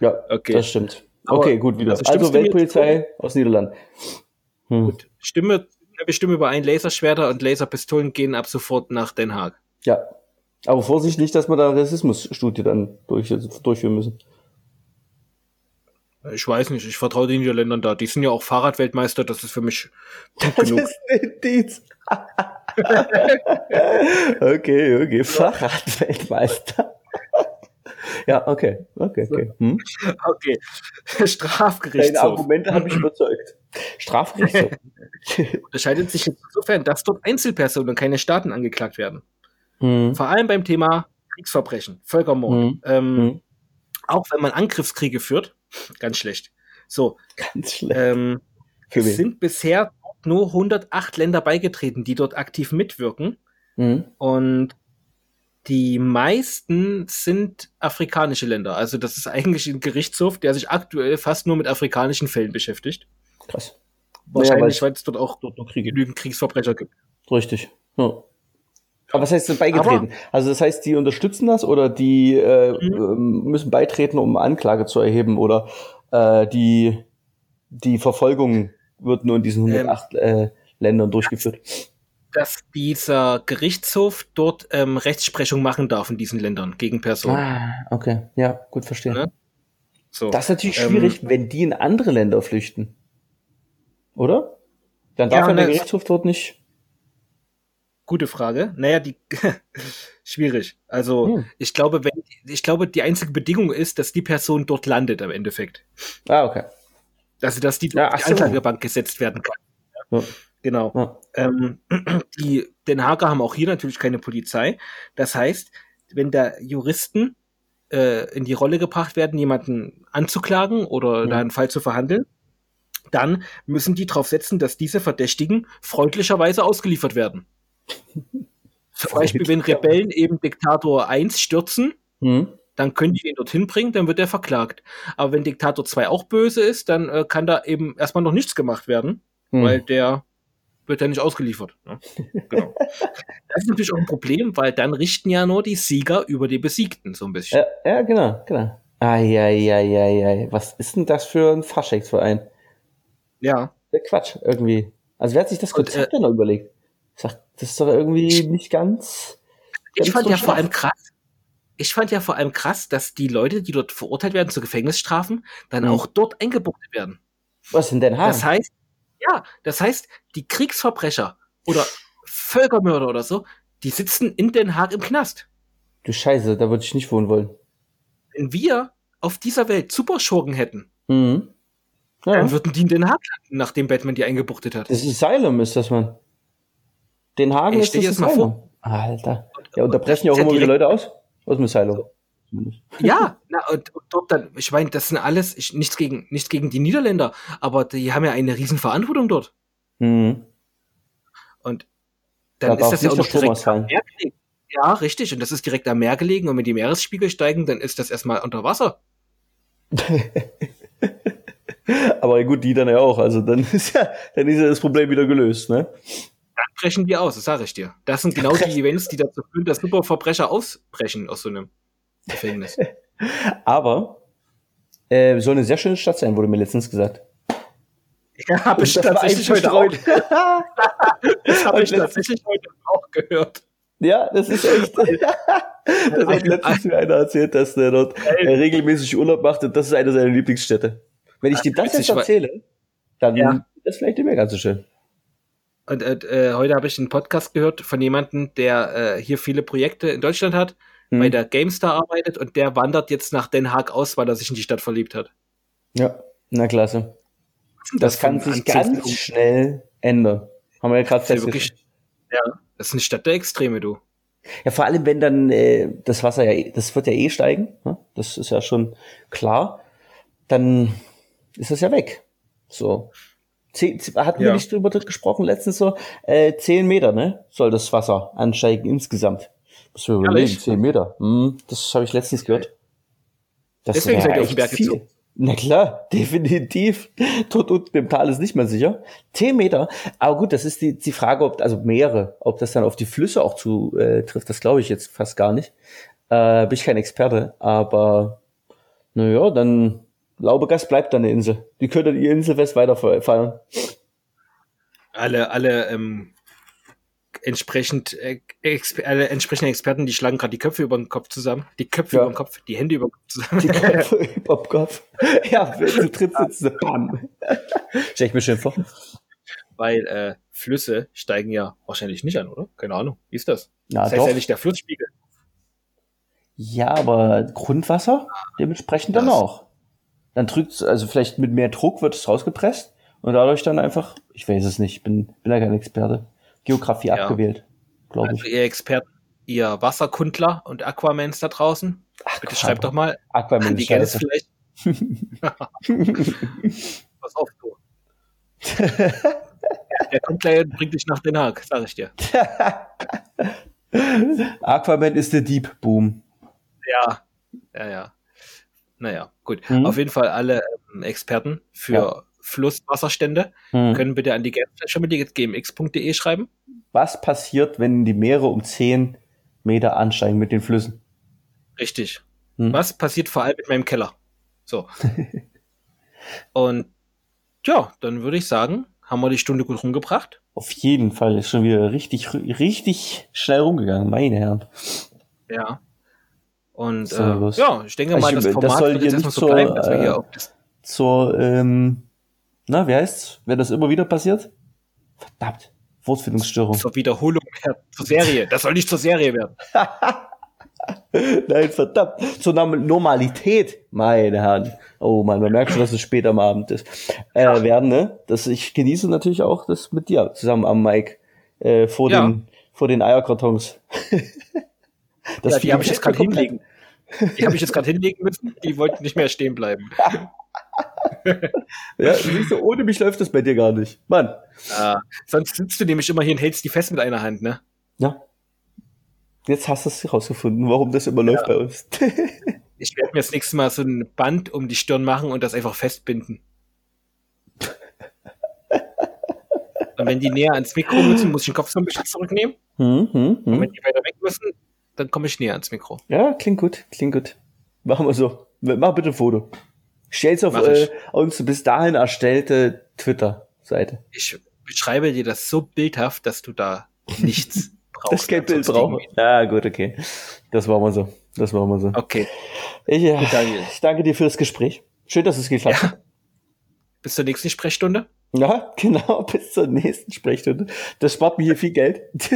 Ja, okay. das stimmt. Okay, gut, wieder. Also, also Weltpolizei aus Niederlanden. Hm. Gut, Stimme, wir stimmen überein, Laserschwerter und Laserpistolen gehen ab sofort nach Den Haag. Ja, aber vorsichtig, dass wir da Rassismusstudie dann durch, durchführen müssen. Ich weiß nicht, ich vertraue den Niederländern da. Die sind ja auch Fahrradweltmeister, das ist für mich gut das genug. Ist ein Indiz. okay, okay, Fahrradweltmeister. ja, okay, okay, okay. Hm? Okay, Strafgerichtshof. Deine Argumente haben mich überzeugt. Strafgerichtshof. Unterscheidet sich insofern, dass dort Einzelpersonen und keine Staaten angeklagt werden. Mhm. Vor allem beim Thema Kriegsverbrechen, Völkermord. Mhm. Ähm, mhm. Auch wenn man Angriffskriege führt, ganz schlecht. So, ganz schlecht. Ähm, es sind bisher nur 108 Länder beigetreten, die dort aktiv mitwirken. Mhm. Und die meisten sind afrikanische Länder. Also das ist eigentlich ein Gerichtshof, der sich aktuell fast nur mit afrikanischen Fällen beschäftigt. Krass. Wahrscheinlich, ja, weil es dort auch dort noch Kriege. genügend Kriegsverbrecher gibt. Richtig. Ja. Aber was heißt denn beigetreten? Aber, also das heißt, die unterstützen das oder die äh, mhm. Ähm, müssen beitreten, um Anklage zu erheben oder äh, die, die Verfolgung wird nur in diesen 108 ähm, äh, Ländern durchgeführt? Dass dieser Gerichtshof dort ähm, Rechtsprechung machen darf in diesen Ländern gegen Personen. Ah, okay. Ja, gut verstehen. Ja? So, das ist natürlich schwierig, ähm, wenn die in andere Länder flüchten. Oder? Dann darf ja, der ne, Gerichtshof dort nicht Gute Frage. Naja, die schwierig. Also hm. ich glaube, wenn ich glaube, die einzige Bedingung ist, dass die Person dort landet am Endeffekt. Ah, okay. Also dass die, ja, die Anklagebank gesetzt werden kann. Ja. Genau. Ja. Ähm, die Den Haager haben auch hier natürlich keine Polizei. Das heißt, wenn da Juristen äh, in die Rolle gebracht werden, jemanden anzuklagen oder da einen Fall zu verhandeln, dann müssen die darauf setzen, dass diese Verdächtigen freundlicherweise ausgeliefert werden. Zum Beispiel, wenn Rebellen eben Diktator 1 stürzen, hm. dann können die ihn dorthin bringen, dann wird er verklagt. Aber wenn Diktator 2 auch böse ist, dann äh, kann da eben erstmal noch nichts gemacht werden, hm. weil der wird ja nicht ausgeliefert. Ne? Genau. das ist natürlich auch ein Problem, weil dann richten ja nur die Sieger über die Besiegten so ein bisschen. Ja, ja genau, genau. Eieieiei, was ist denn das für ein Faschexverein? Ja. Der Quatsch, irgendwie. Also wer hat sich das Konzept denn überlegt? Ich sag, das ist doch irgendwie nicht ganz. Ich fand ja vor allem krass. Ich fand ja vor allem krass, dass die Leute, die dort verurteilt werden zu Gefängnisstrafen, dann mhm. auch dort eingebuchtet werden. Was in Den Haag? Das heißt, ja, das heißt, die Kriegsverbrecher oder Völkermörder oder so, die sitzen in Den Haag im Knast. Du Scheiße, da würde ich nicht wohnen wollen. Wenn wir auf dieser Welt Superschurken hätten, mhm. ja. dann würden die in Den Haag landen, nachdem Batman die eingebuchtet hat. Das ist Asylum, ist das, man. Den Hagen ich ist das jetzt mal vor. Alter. Ja, unterbrechen ja auch immer wieder Leute aus? Aus dem Silo. Ja, na, und, und dort dann, ich meine, das sind alles, ich, nichts gegen, nichts gegen die Niederländer, aber die haben ja eine riesen Verantwortung dort. Mhm. Und dann da ist das ja auch noch direkt am Meer gelegen. Ja, richtig, und das ist direkt am Meer gelegen und wenn die Meeresspiegel steigen, dann ist das erstmal unter Wasser. aber gut, die dann ja auch, also dann ist ja, dann ist ja das Problem wieder gelöst, ne? Brechen die aus, das sage ich dir. Das sind genau die Events, die dazu führen, dass Superverbrecher ausbrechen aus so einem Gefängnis. Aber äh, soll eine sehr schöne Stadt sein, wurde mir letztens gesagt. Ja, habe ich tatsächlich heute auch. das habe ich tatsächlich heute auch gehört. Ja, das ist echt. das hat letztens mir einer erzählt, dass der dort äh, regelmäßig Urlaub macht und das ist eine seiner Lieblingsstädte. Wenn ich dir das jetzt erzähle, dann ja. ist das vielleicht nicht mehr ganz so schön. Und äh, heute habe ich einen Podcast gehört von jemandem, der äh, hier viele Projekte in Deutschland hat, hm. bei der GameStar arbeitet und der wandert jetzt nach Den Haag aus, weil er sich in die Stadt verliebt hat. Ja, na klasse. Das, das kann sich ganz schnell ändern. Haben wir ja gerade festgestellt. Ja, das ist eine Stadt der Extreme, du. Ja, vor allem, wenn dann äh, das Wasser ja, das wird ja eh steigen, ne? das ist ja schon klar, dann ist das ja weg. So. Zehn, hatten ja. wir nicht drüber gesprochen letztens so, äh, zehn Meter, ne? Soll das Wasser ansteigen insgesamt. Muss wir überlegen, zehn Meter. Hm, das habe ich letztens gehört. Das Deswegen seid ihr auf den Berg viel. gezogen. Na klar, definitiv. Dort unten im Tal ist nicht mehr sicher. Zehn Meter. Aber gut, das ist die, die Frage, ob, also Meere, ob das dann auf die Flüsse auch zu äh, trifft, das glaube ich jetzt fast gar nicht. Äh, bin ich kein Experte, aber naja, dann Laubegas bleibt dann eine Insel. Die können ihr Inselfest weiter feiern. Alle, alle ähm, entsprechend äh, Exper alle entsprechenden Experten, die schlagen gerade die Köpfe über den Kopf zusammen. Die Köpfe ja. über den Kopf, die Hände über den Kopf zusammen. Die Köpfe über den Kopf. Ja, du trittst jetzt so bam. Stell ich mir schön vor. Weil äh, Flüsse steigen ja wahrscheinlich nicht an, oder? Keine Ahnung. Wie ist das? Na, das heißt doch. ja nicht der Flussspiegel. Ja, aber Grundwasser dementsprechend das. dann auch. Dann drückt also vielleicht mit mehr Druck wird es rausgepresst und dadurch dann einfach, ich weiß es nicht, bin, bin ja kein Experte. Geografie ja. abgewählt, glaube also ich. Ihr Experten, ihr Wasserkundler und Aquamans da draußen, Ach, bitte schreibt doch mal. Aquaman die Gänse vielleicht. Pass auf, du. Der kommt gleich und bringt dich nach Den Haag, sag ich dir. Aquaman ist der Deep Boom. Ja, ja, ja. Naja, gut. Mhm. Auf jeden Fall alle ähm, Experten für ja. Flusswasserstände hm. können bitte an die gmx.de schreiben. Was passiert, wenn die Meere um 10 Meter ansteigen mit den Flüssen? Richtig. Hm. Was passiert vor allem mit meinem Keller? So. Und ja, dann würde ich sagen, haben wir die Stunde gut rumgebracht. Auf jeden Fall ist schon wieder richtig, richtig schnell rumgegangen, meine Herren. Ja. Und äh, ja, ich denke mal, das Format das soll wird jetzt erstmal so bleiben, dass wir hier äh, das zur ähm, na, wie heißt's, wenn das immer wieder passiert? Verdammt, Wortfindungsstörung. Zur Wiederholung zur Serie. Das soll nicht zur Serie werden. Nein, verdammt. Zur Normalität, meine Herren. Oh man, man merkt schon, dass es spät am Abend ist. Äh, werden, ne? Das, ich genieße natürlich auch das mit dir zusammen am Mike äh, vor, ja. den, vor den Eierkartons. das ja, die habe ich jetzt gerade hinlegen. Die habe ich jetzt gerade hinlegen müssen. Die wollten nicht mehr stehen bleiben. ja, siehst du, ohne mich läuft das bei dir gar nicht. Mann. Ja, sonst sitzt du nämlich immer hier und hältst die fest mit einer Hand, ne? Ja. Jetzt hast du es rausgefunden, warum das immer ja. läuft bei uns. ich werde mir das nächste Mal so ein Band um die Stirn machen und das einfach festbinden. und wenn die näher ans Mikro müssen, muss ich den Kopf so ein bisschen zurücknehmen. Hm, hm, hm. Und wenn die weiter weg müssen, dann komme ich näher ans Mikro. Ja, klingt gut, klingt gut. Machen wir so. Mach bitte ein Foto. Stell's auf äh, unsere bis dahin erstellte Twitter-Seite. Ich beschreibe dir das so bildhaft, dass du da nichts brauchst. das kein Bild brauchen. Ja, gut, okay. Das machen wir so. Das machen wir so. Okay. Ich, ja, ich danke dir für das Gespräch. Schön, dass es geklappt hat. Bis zur nächsten Sprechstunde. Ja, genau, bis zur nächsten Sprechstunde. Das spart mir hier viel Geld.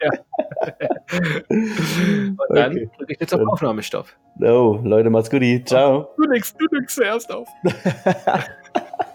ja. Und dann okay. drücke ich jetzt auf Aufnahmestopp. Oh, Leute, macht's gut. Ciao. Du nix, du nix zuerst auf.